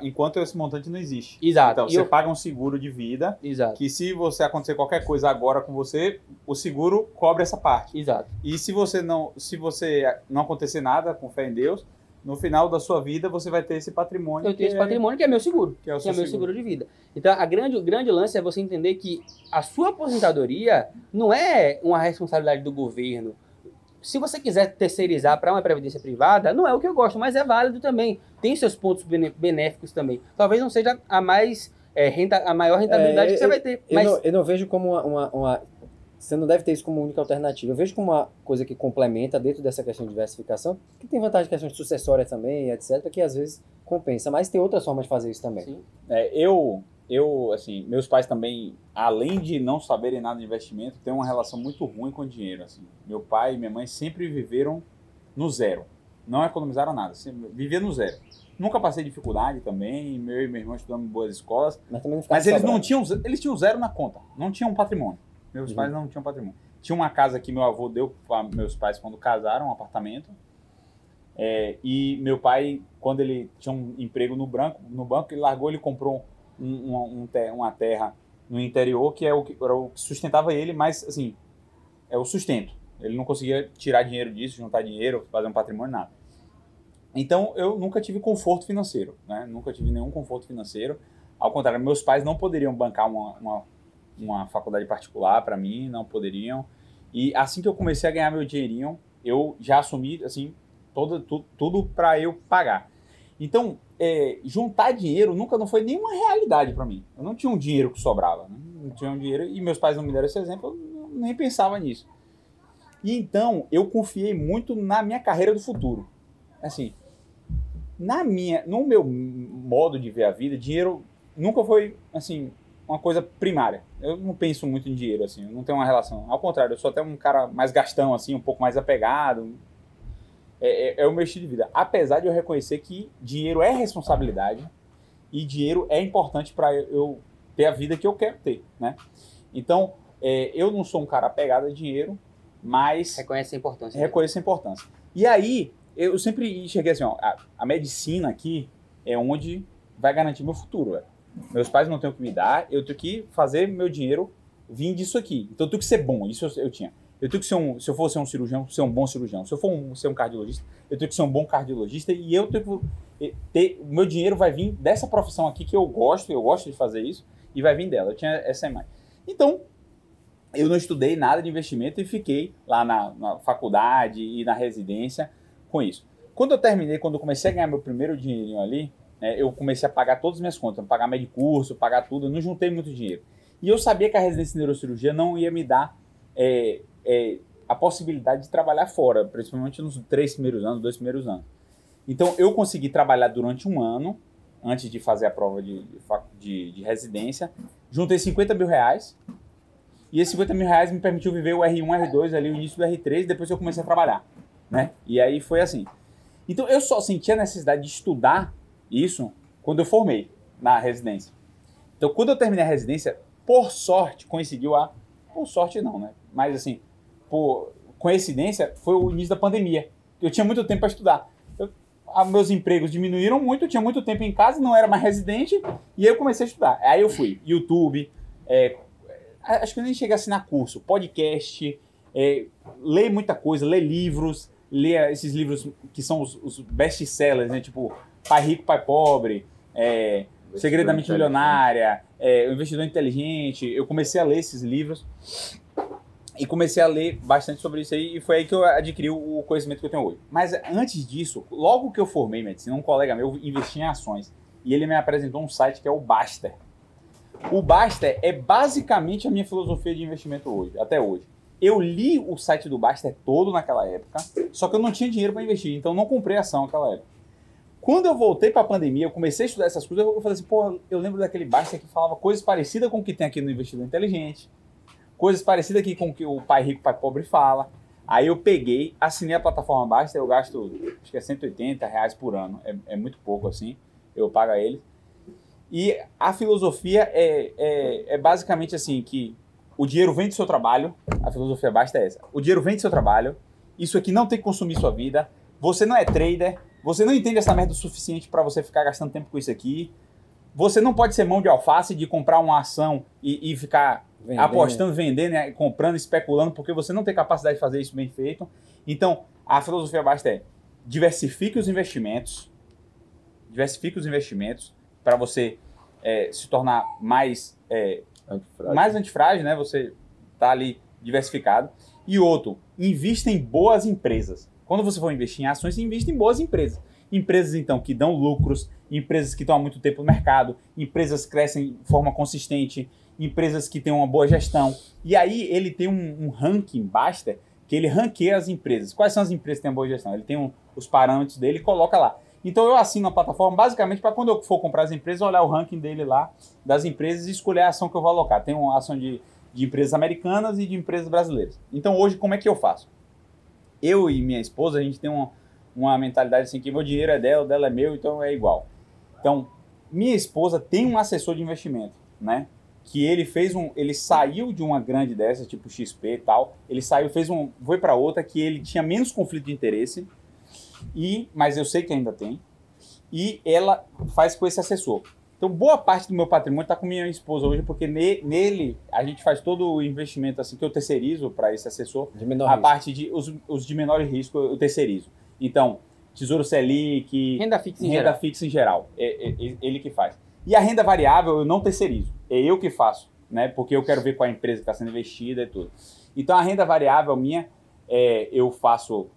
enquanto esse montante não existe. Exato. Então, você eu... paga um seguro de vida, Exato. que se você acontecer qualquer coisa agora com você, o seguro cobre essa parte. Exato. E se você não, se você não acontecer nada, com fé em Deus, no final da sua vida você vai ter esse patrimônio. Eu tenho esse é... patrimônio que é meu seguro, que é, o que é meu seguro. seguro de vida. Então, a grande, o grande lance é você entender que a sua aposentadoria não é uma responsabilidade do governo, se você quiser terceirizar para uma previdência privada, não é o que eu gosto, mas é válido também. Tem seus pontos benéficos também. Talvez não seja a mais é, renta, a maior rentabilidade é, que você eu, vai ter. Eu, mas... não, eu não vejo como uma, uma, uma, Você não deve ter isso como única alternativa. Eu vejo como uma coisa que complementa dentro dessa questão de diversificação, que tem vantagem de questões sucessórias também, etc., que às vezes compensa. Mas tem outras formas de fazer isso também. Sim. É, eu, eu, assim, meus pais também, além de não saberem nada de investimento, têm uma relação muito ruim com o dinheiro. Assim. Meu pai e minha mãe sempre viveram no zero. Não economizaram nada, vivia no zero. Nunca passei dificuldade também, meu e meu irmão estudamos em boas escolas. Mas, também mas eles não tinham, eles tinham zero na conta, não tinham patrimônio. Meus uhum. pais não tinham patrimônio. Tinha uma casa que meu avô deu para meus pais quando casaram, um apartamento. É, e meu pai, quando ele tinha um emprego no, branco, no banco, ele largou, ele comprou um, um, uma terra no interior que é o que, era o que sustentava ele, mas assim, é o sustento. Ele não conseguia tirar dinheiro disso, juntar dinheiro, fazer um patrimônio, nada. Então eu nunca tive conforto financeiro, né? Nunca tive nenhum conforto financeiro. Ao contrário, meus pais não poderiam bancar uma, uma, uma faculdade particular para mim, não poderiam. E assim que eu comecei a ganhar meu dinheirinho, eu já assumi assim todo, tudo, tudo para eu pagar. Então, é, juntar dinheiro nunca não foi nenhuma realidade para mim. Eu não tinha um dinheiro que sobrava. Né? Não tinha um dinheiro. E meus pais não me deram esse exemplo, eu nem pensava nisso. E então, eu confiei muito na minha carreira do futuro. Assim, na minha, no meu modo de ver a vida, dinheiro nunca foi, assim, uma coisa primária. Eu não penso muito em dinheiro, assim, não tenho uma relação. Ao contrário, eu sou até um cara mais gastão, assim, um pouco mais apegado, é, é, é, o meu estilo de vida. Apesar de eu reconhecer que dinheiro é responsabilidade e dinheiro é importante para eu ter a vida que eu quero ter, né? Então, é, eu não sou um cara apegado a dinheiro, mas... Reconhece a importância. Reconheço a importância. E aí, eu sempre enxerguei assim, ó, a, a medicina aqui é onde vai garantir meu futuro, velho. Meus pais não têm o que me dar, eu tenho que fazer meu dinheiro vir disso aqui. Então eu tenho que ser bom, isso eu, eu tinha. Eu tenho que ser um, se eu for ser um cirurgião, ser um bom cirurgião. Se eu for um, ser um cardiologista, eu tenho que ser um bom cardiologista e eu tenho que ter, meu dinheiro vai vir dessa profissão aqui que eu gosto, eu gosto de fazer isso e vai vir dela. Eu tinha essa imagem. Então, eu não estudei nada de investimento e fiquei lá na, na faculdade e na residência com isso. Quando eu terminei, quando eu comecei a ganhar meu primeiro dinheirinho ali, né, eu comecei a pagar todas as minhas contas, pagar médio curso, pagar tudo, não juntei muito dinheiro. E eu sabia que a residência de neurocirurgia não ia me dar é, é, a possibilidade de trabalhar fora, principalmente nos três primeiros anos, dois primeiros anos. Então, eu consegui trabalhar durante um ano, antes de fazer a prova de, de, de residência. Juntei 50 mil reais. E esses 50 mil reais me permitiu viver o R1, R2, ali, o início do R3, depois eu comecei a trabalhar. Né? E aí foi assim. Então, eu só senti a necessidade de estudar isso quando eu formei na residência. Então, quando eu terminei a residência, por sorte, coincidiu a. Por sorte, não, né? Mas assim, por coincidência, foi o início da pandemia. Eu tinha muito tempo para estudar. Eu, a, meus empregos diminuíram muito, eu tinha muito tempo em casa, não era mais residente, e aí eu comecei a estudar. Aí eu fui, YouTube, é, acho que eu nem cheguei a assinar curso, podcast, é, ler muita coisa, ler livros, ler esses livros que são os, os best-sellers, né? Tipo, Pai Rico, Pai Pobre, é, Segredo da Mente Milionária, é, O Investidor Inteligente. Eu comecei a ler esses livros e comecei a ler bastante sobre isso aí, e foi aí que eu adquiri o conhecimento que eu tenho hoje. Mas antes disso, logo que eu formei medicina, um colega meu investia em ações, e ele me apresentou um site que é o Baster. O Baster é basicamente a minha filosofia de investimento hoje, até hoje. Eu li o site do Baster todo naquela época, só que eu não tinha dinheiro para investir, então não comprei ação naquela época. Quando eu voltei para a pandemia, eu comecei a estudar essas coisas, eu falei assim, pô, eu lembro daquele Baster que falava coisas parecidas com o que tem aqui no Investidor Inteligente, coisas parecidas aqui com o que o pai rico, pai pobre fala. Aí eu peguei, assinei a plataforma Basta, eu gasto acho que é 180 reais por ano. É, é muito pouco assim, eu pago a eles. E a filosofia é, é, é, basicamente assim, que o dinheiro vem do seu trabalho, a filosofia Basta é essa. O dinheiro vem do seu trabalho, isso aqui não tem que consumir sua vida, você não é trader, você não entende essa merda o suficiente para você ficar gastando tempo com isso aqui, você não pode ser mão de alface de comprar uma ação e, e ficar Vender. apostando, vendendo, né, comprando, especulando, porque você não tem capacidade de fazer isso bem feito. Então, a filosofia basta é diversifique os investimentos, diversifique os investimentos para você é, se tornar mais é, antifrágil. mais antifrágil, né? Você tá ali diversificado. E outro, invista em boas empresas. Quando você for investir em ações, invista em boas empresas. Empresas, então, que dão lucros, empresas que estão há muito tempo no mercado, empresas que crescem de forma consistente, empresas que têm uma boa gestão. E aí ele tem um, um ranking, basta, que ele ranqueia as empresas. Quais são as empresas que têm uma boa gestão? Ele tem um, os parâmetros dele e coloca lá. Então eu assino a plataforma basicamente para quando eu for comprar as empresas, olhar o ranking dele lá das empresas e escolher a ação que eu vou alocar. Tem uma ação de, de empresas americanas e de empresas brasileiras. Então hoje como é que eu faço? Eu e minha esposa, a gente tem uma, uma mentalidade assim que meu dinheiro é dela, dela é meu, então é igual. Então, minha esposa tem um assessor de investimento, né? Que ele fez um, ele saiu de uma grande dessa, tipo XP e tal, ele saiu, fez um, foi para outra que ele tinha menos conflito de interesse. E, mas eu sei que ainda tem. E ela faz com esse assessor. Então, boa parte do meu patrimônio está com minha esposa hoje, porque ne, nele a gente faz todo o investimento assim que eu terceirizo para esse assessor. De menor a risco. parte de os, os de menor risco eu terceirizo. Então, Tesouro Selic, renda fixa em renda geral. Fixa em geral. É, é, é, ele que faz. E a renda variável eu não terceirizo. É eu que faço, né? Porque eu quero ver qual a empresa que está sendo investida e tudo. Então a renda variável minha, é, eu faço.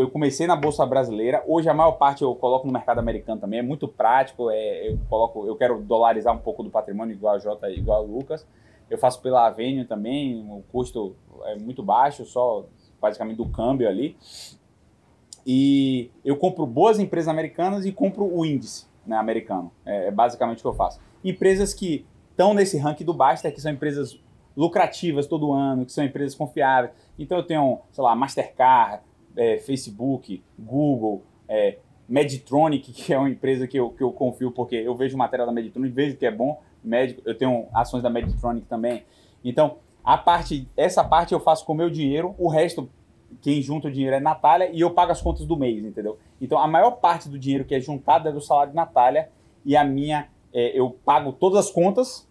Eu comecei na bolsa brasileira. Hoje a maior parte eu coloco no mercado americano também. É muito prático. É, eu coloco. Eu quero dolarizar um pouco do patrimônio igual a J, igual a Lucas. Eu faço pela Avenue também. O custo é muito baixo, só basicamente do câmbio ali. E eu compro boas empresas americanas e compro o índice né, americano. É, é basicamente o que eu faço. Empresas que estão nesse ranking do Basta, que são empresas lucrativas todo ano, que são empresas confiáveis. Então eu tenho, sei lá, Mastercard, é, Facebook, Google, é, Meditronic, que é uma empresa que eu, que eu confio porque eu vejo matéria da Meditronic, vejo que é bom, médico, eu tenho ações da Meditronic também. Então, a parte, essa parte eu faço com o meu dinheiro, o resto quem junta o dinheiro é Natália e eu pago as contas do mês, entendeu? Então a maior parte do dinheiro que é juntado é do salário de Natália e a minha, é, eu pago todas as contas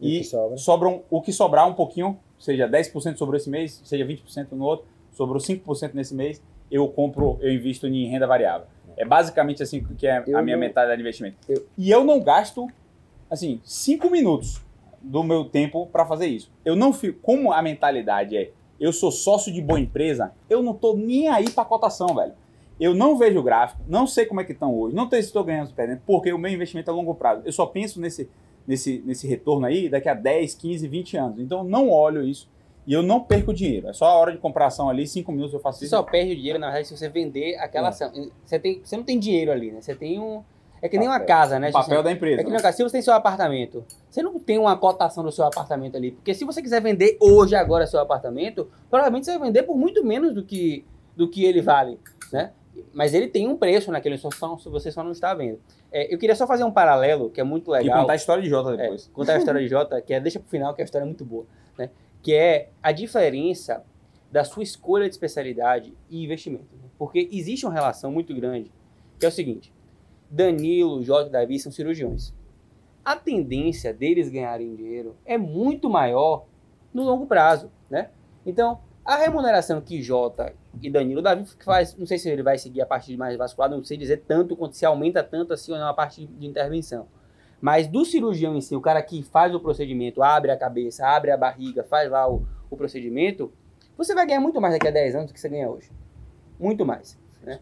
e, que sobra? sobram o que sobrar um pouquinho, seja 10% sobrou esse mês, seja 20% no outro, sobrou 5% nesse mês, eu compro, eu invisto em renda variável. É basicamente assim que é Eu a minha não- metade de investimento. eu- E eu não gasto, assim, 5 minutos do meu tempo para fazer isso. Eu não fico, como a mentalidade é, eu sou sócio de boa empresa, eu não tô nem aí pra cotação, velho. Eu não vejo o gráfico, não sei como é que estão hoje, não sei se estou ganhando ou perdendo, porque o meu investimento é a longo prazo. Eu só penso nesse, nesse, nesse retorno aí daqui a 10, 15, 20 anos. Então eu não olho isso e eu não perco dinheiro. É só a hora de comprar ação ali, 5 minutos eu faço Você isso. só perde o dinheiro, na verdade, se você vender aquela É. ação. Você, tem, você não tem dinheiro ali, né? Você tem um. É que nem uma casa, né? o papel Você- da É empresa. que nem uma casa. Se você tem seu apartamento, você não tem uma cotação do seu apartamento ali. Porque se você quiser vender hoje, agora, seu apartamento, provavelmente você vai vender por muito menos do que, do que ele vale, né? Mas ele tem um preço naquele, só, só- você só não está vendo. É, eu queria só fazer um paralelo, que é muito E legal. contar a história de Jota É, depois. contar a história de Jota, que é deixa pro final, que a história é muito boa, né? Que é a diferença da sua escolha de especialidade e investimento. né? Porque existe uma relação muito grande, que é o seguinte: Danilo, Jota e Davi são cirurgiões. A tendência deles ganharem dinheiro é muito maior no longo prazo, né? Então, a remuneração que Jota e Danilo, Davi faz, não sei se ele vai seguir a parte de mais vascular, não sei dizer tanto quanto se aumenta tanto assim ou não a parte de intervenção. Mas do cirurgião em si, o cara que faz o procedimento, abre a cabeça, abre a barriga, faz lá o, o procedimento, você vai ganhar muito mais daqui a 10 anos do que você ganha hoje. Muito mais. Né?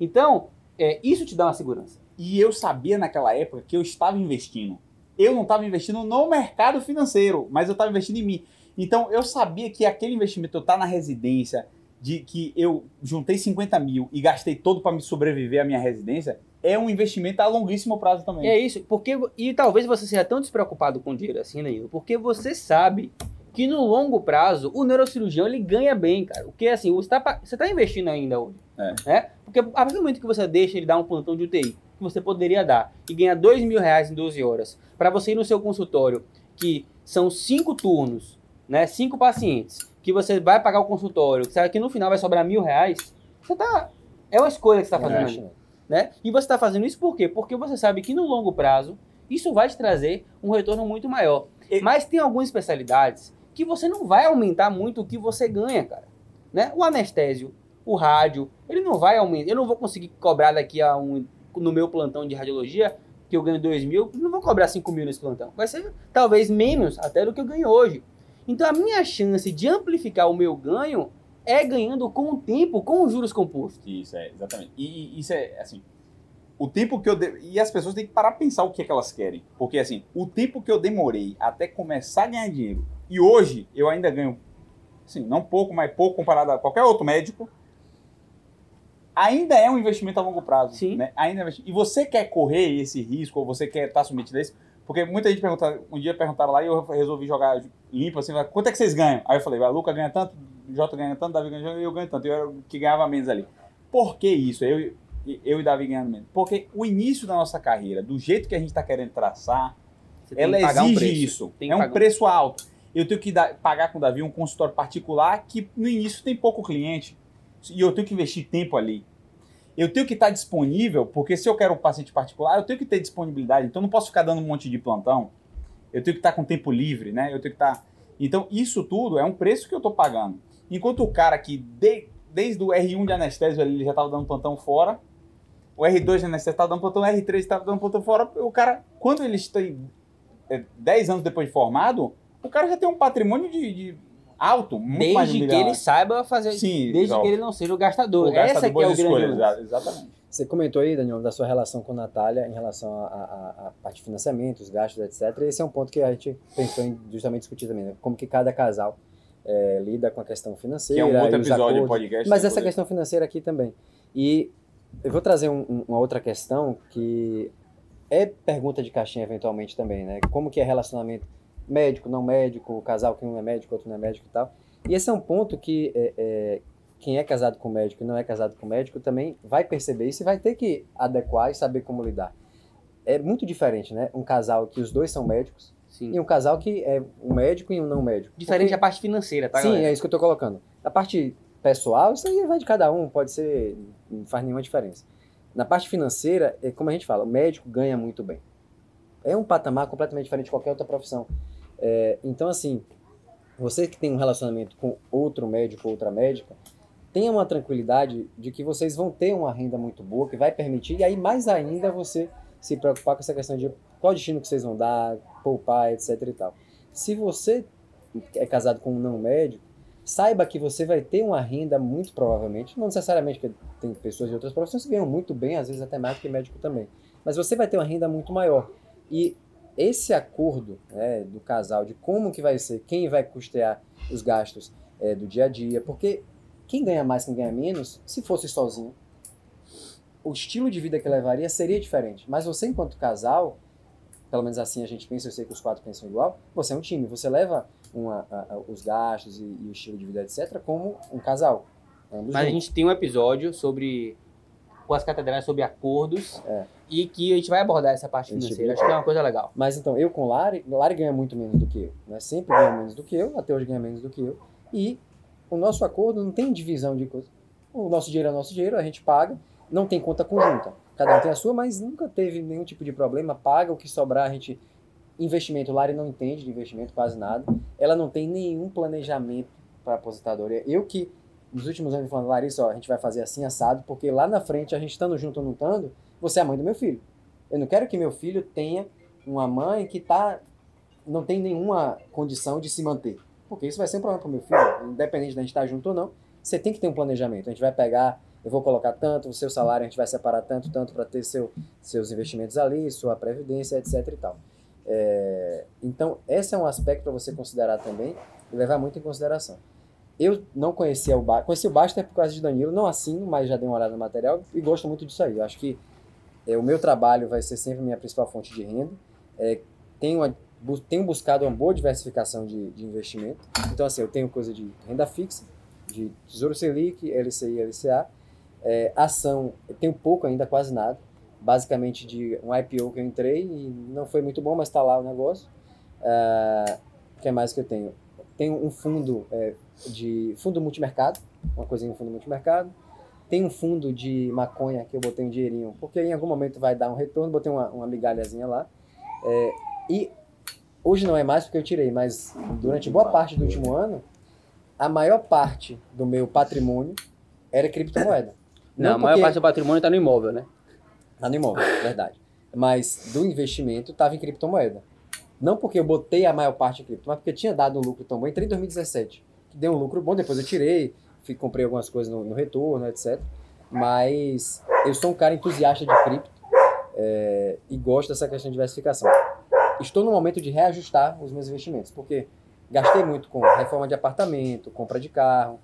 Então, é, isso te dá uma segurança. E eu sabia naquela época que eu estava investindo. Eu não estava investindo no mercado financeiro, mas eu estava investindo em mim. Então eu sabia que aquele investimento, eu estar na residência, de que eu juntei 50 mil e gastei todo para me sobreviver à minha residência, é um investimento a longuíssimo prazo também. É isso, porque e talvez você seja tão despreocupado com dinheiro assim, Danilo, porque você sabe que no longo prazo o neurocirurgião ele ganha bem, cara. Porque assim, você está você tá investindo ainda hoje. É. Né? Porque a partir do momento que você deixa ele dar um plantão de UTI, que você poderia dar, e ganhar dois mil reais em 12 horas, para você ir no seu consultório, que são cinco turnos, né? Cinco pacientes, que você vai pagar o consultório, que sabe que no final vai sobrar mil reais, você tá. É uma escolha que você está fazendo né? E você está fazendo isso por quê? Porque você sabe que no longo prazo isso vai te trazer um retorno muito maior. E... Mas tem algumas especialidades que você não vai aumentar muito o que você ganha, cara. Né? O anestésio, o rádio, ele não vai aumentar. Eu não vou conseguir cobrar daqui a um. No meu plantão de radiologia, que eu ganho 2 mil, não vou cobrar 5 mil nesse plantão. Vai ser talvez menos até do que eu ganho hoje. Então a minha chance de amplificar o meu ganho é ganhando com o tempo, com os juros compostos. Isso, é, exatamente. E, isso é, assim, o tempo que eu... De... E as pessoas têm que parar a pensar o que, é que elas querem. Porque, assim, o tempo que eu demorei até começar a ganhar dinheiro, e hoje eu ainda ganho, assim, não pouco, mas pouco comparado a qualquer outro médico, ainda é um investimento a longo prazo. Sim. Né? Ainda é e você quer correr esse risco, ou você quer estar submetido a isso, porque muita gente pergunta, um dia perguntaram lá e eu resolvi jogar limpo assim, quanto é que vocês ganham? Aí eu falei, a Luca ganha tanto, Jota ganha tanto, Davi ganha tanto, e eu ganho tanto. Eu era o que ganhava menos ali. Por que isso? Eu, eu e Davi ganhando menos. Porque o início da nossa carreira, do jeito que a gente está querendo traçar, ela exige um isso. É um preço um... alto. Eu tenho que dar, pagar com o Davi um consultório particular que no início tem pouco cliente. E eu tenho que investir tempo ali. Eu tenho que estar disponível, porque se eu quero um paciente particular, eu tenho que ter disponibilidade. Então não posso ficar dando um monte de plantão. Eu tenho que estar com tempo livre, né? Eu tenho que estar. Então isso tudo é um preço que eu estou pagando. Enquanto o cara que de, desde o R1 de anestésio ele já estava dando plantão fora, o R2 de anestésio estava dando plantão, o R3 estava dando plantão fora, o cara, quando ele está 10 anos depois de formado, o cara já tem um patrimônio de, de alto, muito desde mais que ele saiba fazer, Sim, desde que ele não seja o gastador. O gastador Essa que é o grande lance. Exatamente. Você comentou aí, Daniel, da sua relação com a Natália em relação à parte de financiamento, os gastos, etc. E esse é um ponto que a gente pensou em justamente discutir também, né? como que cada casal é, lida com a questão financeira. Que é um outro episódio do podcast. Mas essa questão financeira aqui também. E eu vou trazer um, uma outra questão que é pergunta de caixinha eventualmente também, né? Como que é relacionamento médico, não médico, casal que um é médico, outro não é médico e tal. E esse é um ponto que é, é, quem é casado com médico e não é casado com médico também vai perceber isso e vai ter que adequar e saber como lidar. É muito diferente, né? Um casal que os dois são médicos Sim. e um casal que é um médico e um não médico. Diferente Porque... a parte financeira, tá? Sim, galera? é isso que eu tô colocando. A parte pessoal, isso aí vai de cada um, pode ser, não faz nenhuma diferença. Na parte financeira, é como a gente fala, o médico ganha muito bem. É um patamar completamente diferente de qualquer outra profissão. É, então, assim, você que tem um relacionamento com outro médico ou outra médica, tenha uma tranquilidade de que vocês vão ter uma renda muito boa, que vai permitir, e aí mais ainda você se preocupar com essa questão de qual destino que vocês vão dar, poupar, etc e tal. Se você é casado com um não médico, saiba que você vai ter uma renda muito provavelmente, não necessariamente que tem pessoas de outras profissões que ganham muito bem, às vezes até mais que médico também, mas você vai ter uma renda muito maior. E esse acordo né, do casal de como que vai ser, quem vai custear os gastos é, do dia a dia, porque quem ganha mais, quem ganha menos, se fosse sozinho, o estilo de vida que levaria seria diferente. Mas você, enquanto casal, pelo menos assim a gente pensa, eu sei que os quatro pensam igual, você é um time, você leva uma, a, a, os gastos e, e, o estilo de vida, etc., como um casal. Mas juntos. a gente tem um episódio sobre com as catedrais sobre acordos é. e que a gente vai abordar essa parte financeira. Acho que é uma coisa legal. Mas então, eu com o Lari, o Lari ganha muito menos do que eu. Né? Sempre ganha menos do que eu, até hoje ganha menos do que eu. E o nosso acordo não tem divisão de coisas. O nosso dinheiro é nosso dinheiro, a gente paga, não tem conta conjunta. Cada um tem a sua, mas nunca teve nenhum tipo de problema. Paga o que sobrar, a gente. Investimento, Lari não entende de investimento, quase nada. Ela não tem nenhum planejamento para aposentadoria. Eu que, nos últimos anos, falando, Larissa, ó, a gente vai fazer assim assado, porque lá na frente, a gente estando junto ou não estando, você é a mãe do meu filho. Eu não quero que meu filho tenha uma mãe que tá, não tem nenhuma condição de se manter. Porque isso vai ser um problema para meu filho, independente da gente estar junto ou não. Você tem que ter um planejamento. A gente vai pegar, eu vou colocar tanto, o seu salário a gente vai separar tanto, tanto para ter seu, seus investimentos ali, sua previdência, etc e tal. É, então, esse é um aspecto para você considerar também e levar muito em consideração. Eu não conhecia o Baster, conheci o Baster por causa de Danilo, não assino, mas já dei uma olhada no material e gosto muito disso aí. Eu acho que é, o meu trabalho vai ser sempre minha principal fonte de renda. É, tenho uma tenho buscado uma boa diversificação de, de investimento. Então, assim, eu tenho coisa de renda fixa, de Tesouro Selic, LCI, LCA. É, ação, eu tenho pouco ainda, quase nada. Basicamente de um IPO que eu entrei e não foi muito bom, mas está lá o negócio. Uh, o que mais que eu tenho? Tenho um fundo é, de fundo multimercado, uma coisinha em fundo multimercado. Tem um fundo de maconha que eu botei um dinheirinho, porque em algum momento vai dar um retorno, botei uma, uma migalhazinha lá. É, e hoje não é mais porque eu tirei, mas durante boa parte do último ano, a maior parte do meu patrimônio era criptomoeda. Não, não a maior parte do patrimônio está no imóvel, né? Está no imóvel, verdade. Mas do investimento estava em criptomoeda. Não porque eu botei a maior parte em cripto, mas porque tinha dado um lucro tão bom. Entrei em 2017, que deu um lucro bom, depois eu tirei, fui, comprei algumas coisas no, no retorno, etc. Mas eu sou um cara entusiasta de cripto é, e gosto dessa questão de diversificação. Estou no momento de reajustar os meus investimentos, porque gastei muito com reforma de apartamento, compra de carro,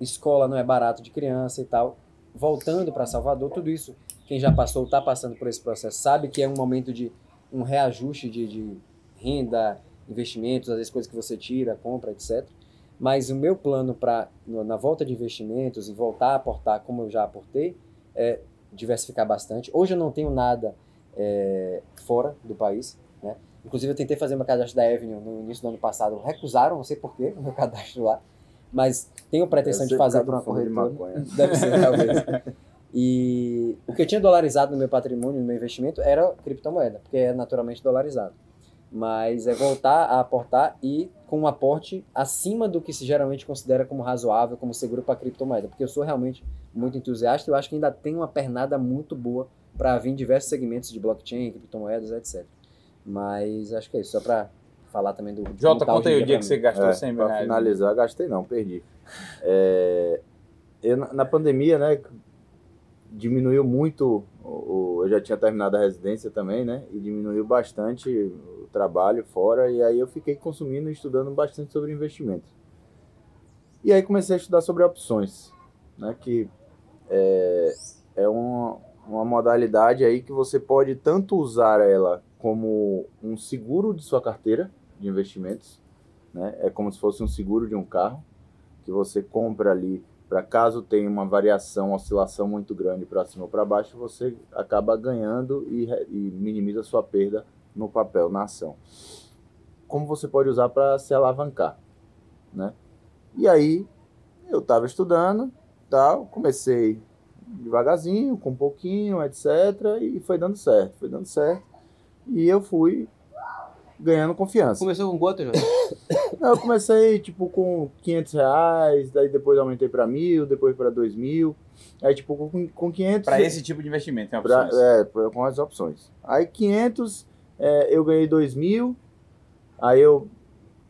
escola não é barato de criança e tal. Voltando para Salvador, tudo isso, quem já passou, está passando por esse processo, sabe que é um momento de um reajuste de, de renda, investimentos, às vezes coisas que você tira, compra, etc. Mas o meu plano para na volta de investimentos e voltar a aportar como eu já aportei é diversificar bastante. Hoje eu não tenho nada é, fora do país, né? Inclusive eu tentei fazer meu cadastro da Avenue no início do ano passado, recusaram, não sei porquê, o meu cadastro lá. Mas tenho pretensão de fazer para uma corretora. De Deve ser, talvez. E o que eu tinha dolarizado no meu patrimônio, no meu investimento, era criptomoeda, porque é naturalmente dolarizado mas é voltar a aportar e com um aporte acima do que se geralmente considera como razoável, como seguro para criptomoeda, porque eu sou realmente muito entusiasta e eu acho que ainda tem uma pernada muito boa para vir em diversos segmentos de blockchain, criptomoedas, etc. Mas acho que é isso, só para falar também do. Jota, conta aí o dia que você gastou é, 100 mil reais. finalizar, gastei não, perdi. É, eu, na pandemia, né, diminuiu muito, eu já tinha terminado a residência também, né, e diminuiu bastante trabalho fora, e aí eu fiquei consumindo e estudando bastante sobre investimento. E aí comecei a estudar sobre opções, né, que é, é uma, uma modalidade aí que você pode tanto usar ela como um seguro de sua carteira de investimentos, né, é como se fosse um seguro de um carro, que você compra ali para caso tenha uma variação, oscilação muito grande para cima ou para baixo, você acaba ganhando e, e minimiza a sua perda no papel, na ação. Como você pode usar para se alavancar, né? E aí eu estava estudando, tal, comecei devagarzinho, com um pouquinho, etc, e foi dando certo, foi dando certo. E eu fui ganhando confiança. Começou com quanto, João? eu comecei, tipo, com 500 reais, daí depois aumentei para mil, depois para dois mil. Aí, tipo, com, com 500... Para esse tipo de investimento, tem opções? Pra, é, com as opções. Aí, 500 é, eu ganhei dois mil, aí eu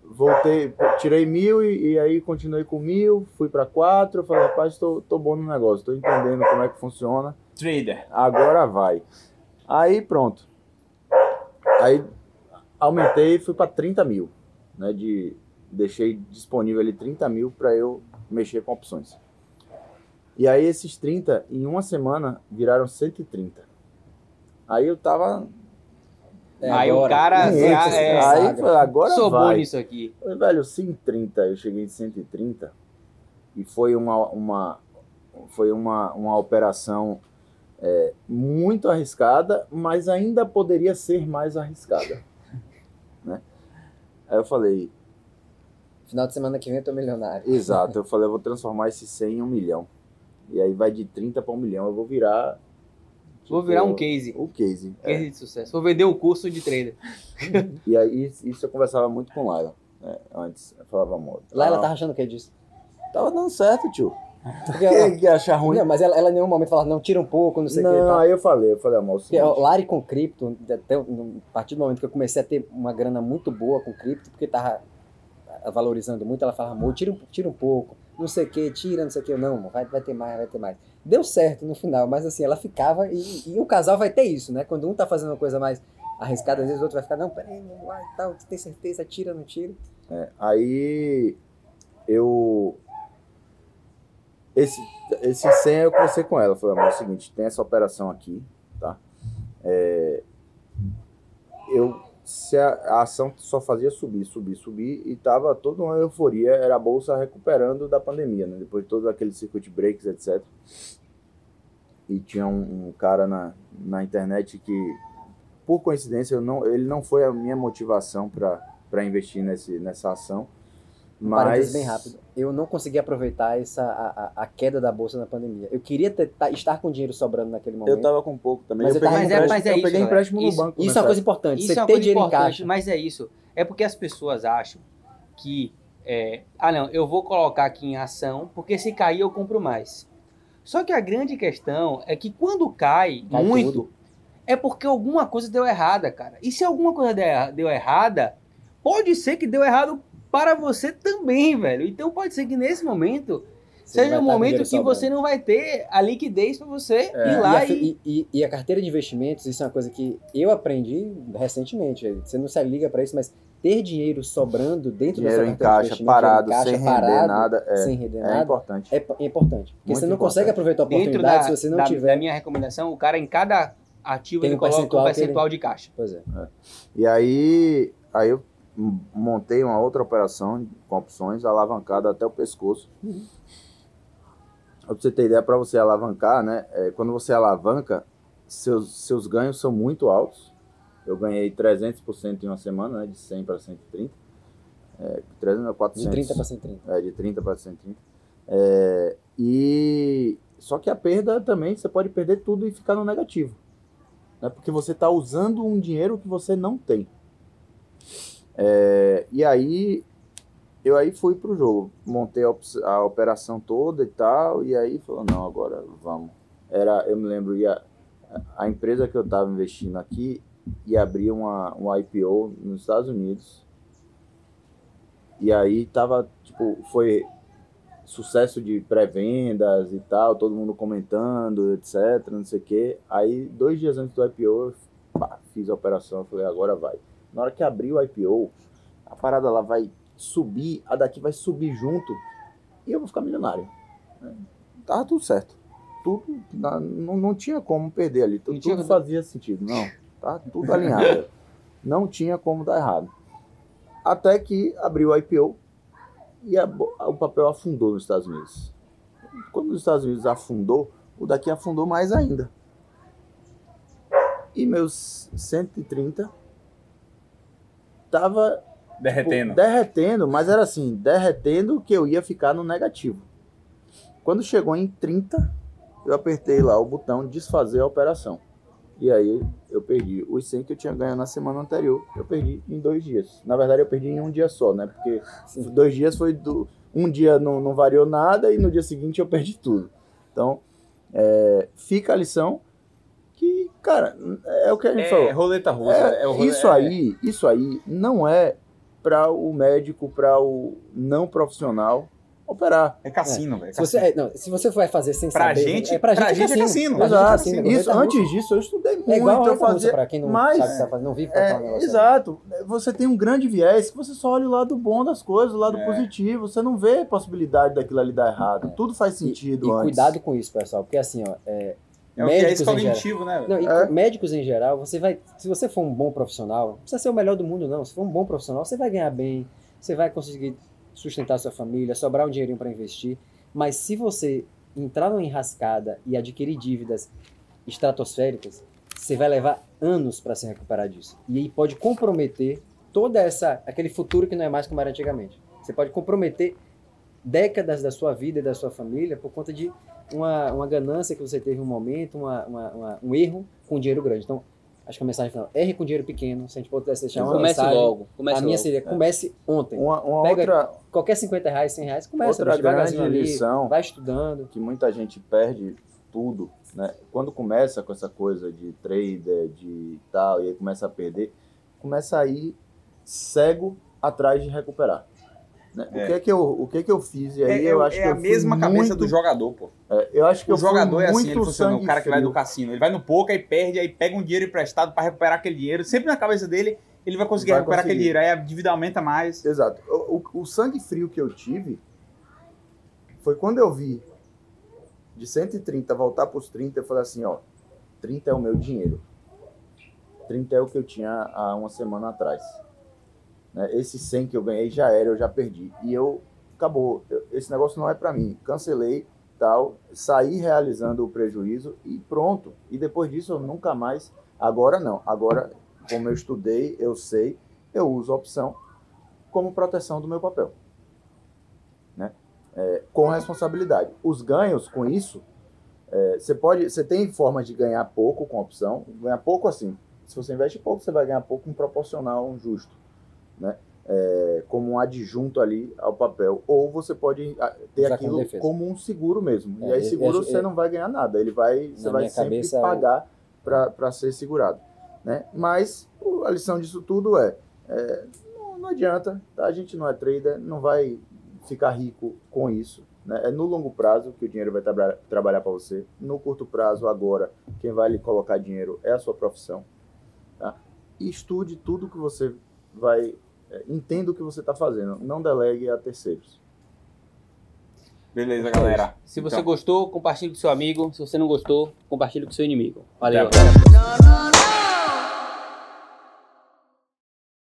voltei, tirei mil e, e aí continuei com mil, fui para quatro, eu falei, rapaz, tô, tô bom no negócio, tô entendendo como é que funciona. Trader. Agora vai. Aí pronto. Aí aumentei e fui para 30 mil, né, de, deixei disponível ali 30 mil para eu mexer com opções. E aí esses 30, em uma semana, viraram 130. Aí eu tava é, aí agora, o cara. É, é, aí foi, agora Sou vai. bom nisso aqui. Falei, velho, 130, eu cheguei em 130 e foi uma, uma, foi uma, uma operação é, muito arriscada, mas ainda poderia ser mais arriscada. né? Aí eu falei. Final de semana que vem eu tô milionário. Exato, eu falei, eu vou transformar esse 100 em um milhão. E aí vai de 30 para um milhão, eu vou virar Vou virar um case. Um case. Case é. de sucesso. Vou vender um curso de trader. e aí, isso eu conversava muito com Laila. Né? Antes, eu falava muito. Laila tá achando o que disso? Tava dando certo, tio. Porque ela, que achar ruim? Não, mas ela, ela em nenhum momento falava, não, tira um pouco, não sei o que. Não, aí eu falei, eu falei, amor. Porque Lari com cripto, até, a partir do momento que eu comecei a ter uma grana muito boa com cripto, porque tava valorizando muito, ela falava, amor, tira, tira um pouco, não sei o que, tira, não sei o que. Não, vai, vai ter mais, vai ter mais. Deu certo no final, mas assim, ela ficava. E, e o casal vai ter isso, né? Quando um tá fazendo uma coisa mais arriscada, às vezes o outro vai ficar, não, peraí, não vai, tal, tem certeza, tira, não tira. É, aí eu. Esse, esse 100 eu conversei com ela. Falei, é o seguinte, tem essa operação aqui, tá? É, eu se a, a, ação só fazia subir, subir, subir e tava toda uma euforia, era a bolsa recuperando da pandemia, né? Depois de todos aqueles circuit breaks, etc. E tinha um, um, cara na, na internet que, por coincidência, não, ele não foi a minha motivação para investir nesse, nessa ação. Mas... bem rápido. Eu não consegui aproveitar essa, a, a queda da bolsa na pandemia. Eu queria ter, tá, estar com dinheiro sobrando naquele momento. Eu tava com pouco também. Mas eu, peguei, mas é, mas é eu isso, peguei empréstimo no isso, banco. Isso é uma coisa importante. Isso você é uma ter coisa dinheiro em caixa. mas é isso. É porque as pessoas acham que, é, ah não, eu vou colocar aqui em ação, porque se cair eu compro mais. Só que a grande questão é que quando cai, Cai muito, tudo. é porque alguma coisa deu errada, cara. E se alguma coisa deu errada, pode ser que deu errado para você também, velho. Então pode ser que nesse momento Você seja um com momento que sobrando. você não vai ter a liquidez para você É. ir lá e, a, e, e- e- a carteira de investimentos, isso é uma coisa que eu aprendi recentemente. Você não se liga para isso, mas ter dinheiro sobrando dentro Dinheiro da em sua carteira caixa, de parado, em sem caixa, render parado, nada, é, sem render é nada, importante. é, é importante. Porque Muito você não importante. consegue aproveitar a oportunidade da, se você não da, tiver. da minha recomendação, o cara em cada ativo Tem ele um coloca percentual um que ele- percentual de caixa. Pois é. E aí, aí eu montei uma outra operação com opções alavancada até o pescoço. Pra você ter ideia, para você alavancar, né? é, quando você alavanca, seus, seus ganhos são muito altos. Eu ganhei 300% em uma semana, né? De 100 para 130. É, 300 a De 400. 30 para 130. É, de 30 para 130. É, e só que a perda também, você pode perder tudo e ficar no negativo. Né? Porque você está usando um dinheiro que você não tem. É, e aí eu aí fui pro jogo, montei a, a operação toda e tal, e aí falou, não, agora vamos. Era, eu me lembro, ia, a empresa que eu estava investindo aqui ia abrir uma, um IPO nos Estados Unidos. E aí tava, tipo, foi sucesso de pré-vendas e tal, todo mundo comentando, etc, não sei o quê. Aí, dois dias antes do IPO, eu pá, fiz a operação, falei, agora vai. Na hora que abrir o IPO, a parada lá vai subir, a daqui vai subir junto, e eu vou ficar milionário. Tava tudo certo. Tudo, não, não tinha como perder ali, tudo, tudo fazia sentido, não. Tá tudo alinhado. não tinha como dar errado. Até que abriu o IPO, e a o papel afundou nos Estados Unidos. Quando os Estados Unidos afundou, o daqui afundou mais ainda. E meus 130 tava tipo, Derretendo. derretendo, mas era assim, derretendo que eu ia ficar no negativo. Quando chegou em 30, eu apertei lá o botão desfazer a operação. E aí eu perdi os 100 que eu tinha ganho na semana anterior, eu perdi em dois dias. Na verdade, eu perdi em um dia só, né? Porque dois dias foi do. Um dia não, não variou nada e no dia seguinte eu perdi tudo. Então, é, fica a lição que, cara, é o que a gente É, falou. roleta russa. É, é isso é- aí, isso aí não é para o médico, para o não profissional operar. É cassino, velho. Se você, é, não, se você vai fazer sem Pra saber... gente- é, pra pra gente, gente é cassino. Pra gente é Exato. cassino. Isso, antes russa. disso, eu estudei muito, É igual a russa, fazia... pra quem não mas- sabe o que tá fazendo, não vive É, um exato. Você tem um grande viés que você só olha o lado bom das coisas, o lado É. positivo. Você não vê possibilidade daquilo ali dar errado. Tudo faz E, sentido e antes. cuidado com isso, pessoal, porque assim, ó, é, É médicos em geral- cognitivo, né? Não, É. médicos em geral, você vai. Se você for um bom profissional, não precisa ser o melhor do mundo, não. Se for um bom profissional, você vai ganhar bem, você vai conseguir sustentar sua família, sobrar um dinheirinho para investir. Mas se você entrar numa enrascada e adquirir dívidas estratosféricas, você vai levar anos para se recuperar disso. E aí pode comprometer toda essa aquele futuro que não é mais como era antigamente. Você pode comprometer décadas da sua vida e da sua família por conta de uma, uma ganância que você teve um momento, uma, uma- uma- um erro com dinheiro grande. Então, acho que a mensagem final, erre com dinheiro pequeno, se a gente pudesse deixar uma Comece mensagem, logo. Comece a minha logo. seria, comece ontem. Uma, uma Pega- outra Qualquer 50 reais, 100 reais, começa. Outra grande ali, lição. Vai estudando. que muita gente perde tudo, né? Quando começa com essa coisa de trader, de tal, e aí começa a perder, começa a ir cego atrás de recuperar. Né? É. O que é que eu, o que é que eu fiz? E aí É, eu é- acho é que a eu mesma cabeça muito- do jogador, pô. é, eu acho que O eu jogador é assim, ele funciona. O sangue cara que vai do cassino. Ele vai no poker, aí perde, aí pega um dinheiro emprestado pra recuperar aquele dinheiro. Sempre na cabeça dele, ele vai conseguir Vai recuperar conseguir. aquele dinheiro. Aí a dívida aumenta mais. Exato. O, o- o sangue frio que eu tive foi quando eu vi de 130 voltar para os 30, eu falei assim, ó, 30 é o meu dinheiro. 30 é o que eu tinha há uma semana atrás. Né? Esse 100 que eu ganhei já era, eu já perdi. E eu, acabou, esse negócio não é para mim. Cancelei, tal, saí realizando o prejuízo e pronto. E depois disso eu nunca mais, agora não. Agora, como eu estudei, eu sei, eu uso a opção como proteção do meu papel. Né? É, com responsabilidade. Os ganhos com isso, é, você pode, você tem formas de ganhar pouco com opção, ganhar pouco assim. Se você investe pouco, você vai ganhar pouco em proporcional justo né? É, como um adjunto ali ao papel. Ou você pode ah, ter Usar aquilo como, como, um seguro mesmo. É, e aí seguro você não vai ganhar nada. Ele vai, você vai sempre cabeça, pagar para ser segurado. Né? Mas a lição disso tudo é, é não, não, adianta, tá? a gente não é trader, não vai ficar rico com isso. Né? É no longo prazo que o dinheiro vai tra trabalhar para você. No curto prazo, agora, quem vai lhe colocar dinheiro é a sua profissão. Tá? E estude tudo que você vai é, entenda o que você está fazendo, não delegue a terceiros. Beleza, galera. Se você então. gostou, compartilhe com seu amigo. Se você não gostou, compartilhe com seu inimigo. Valeu.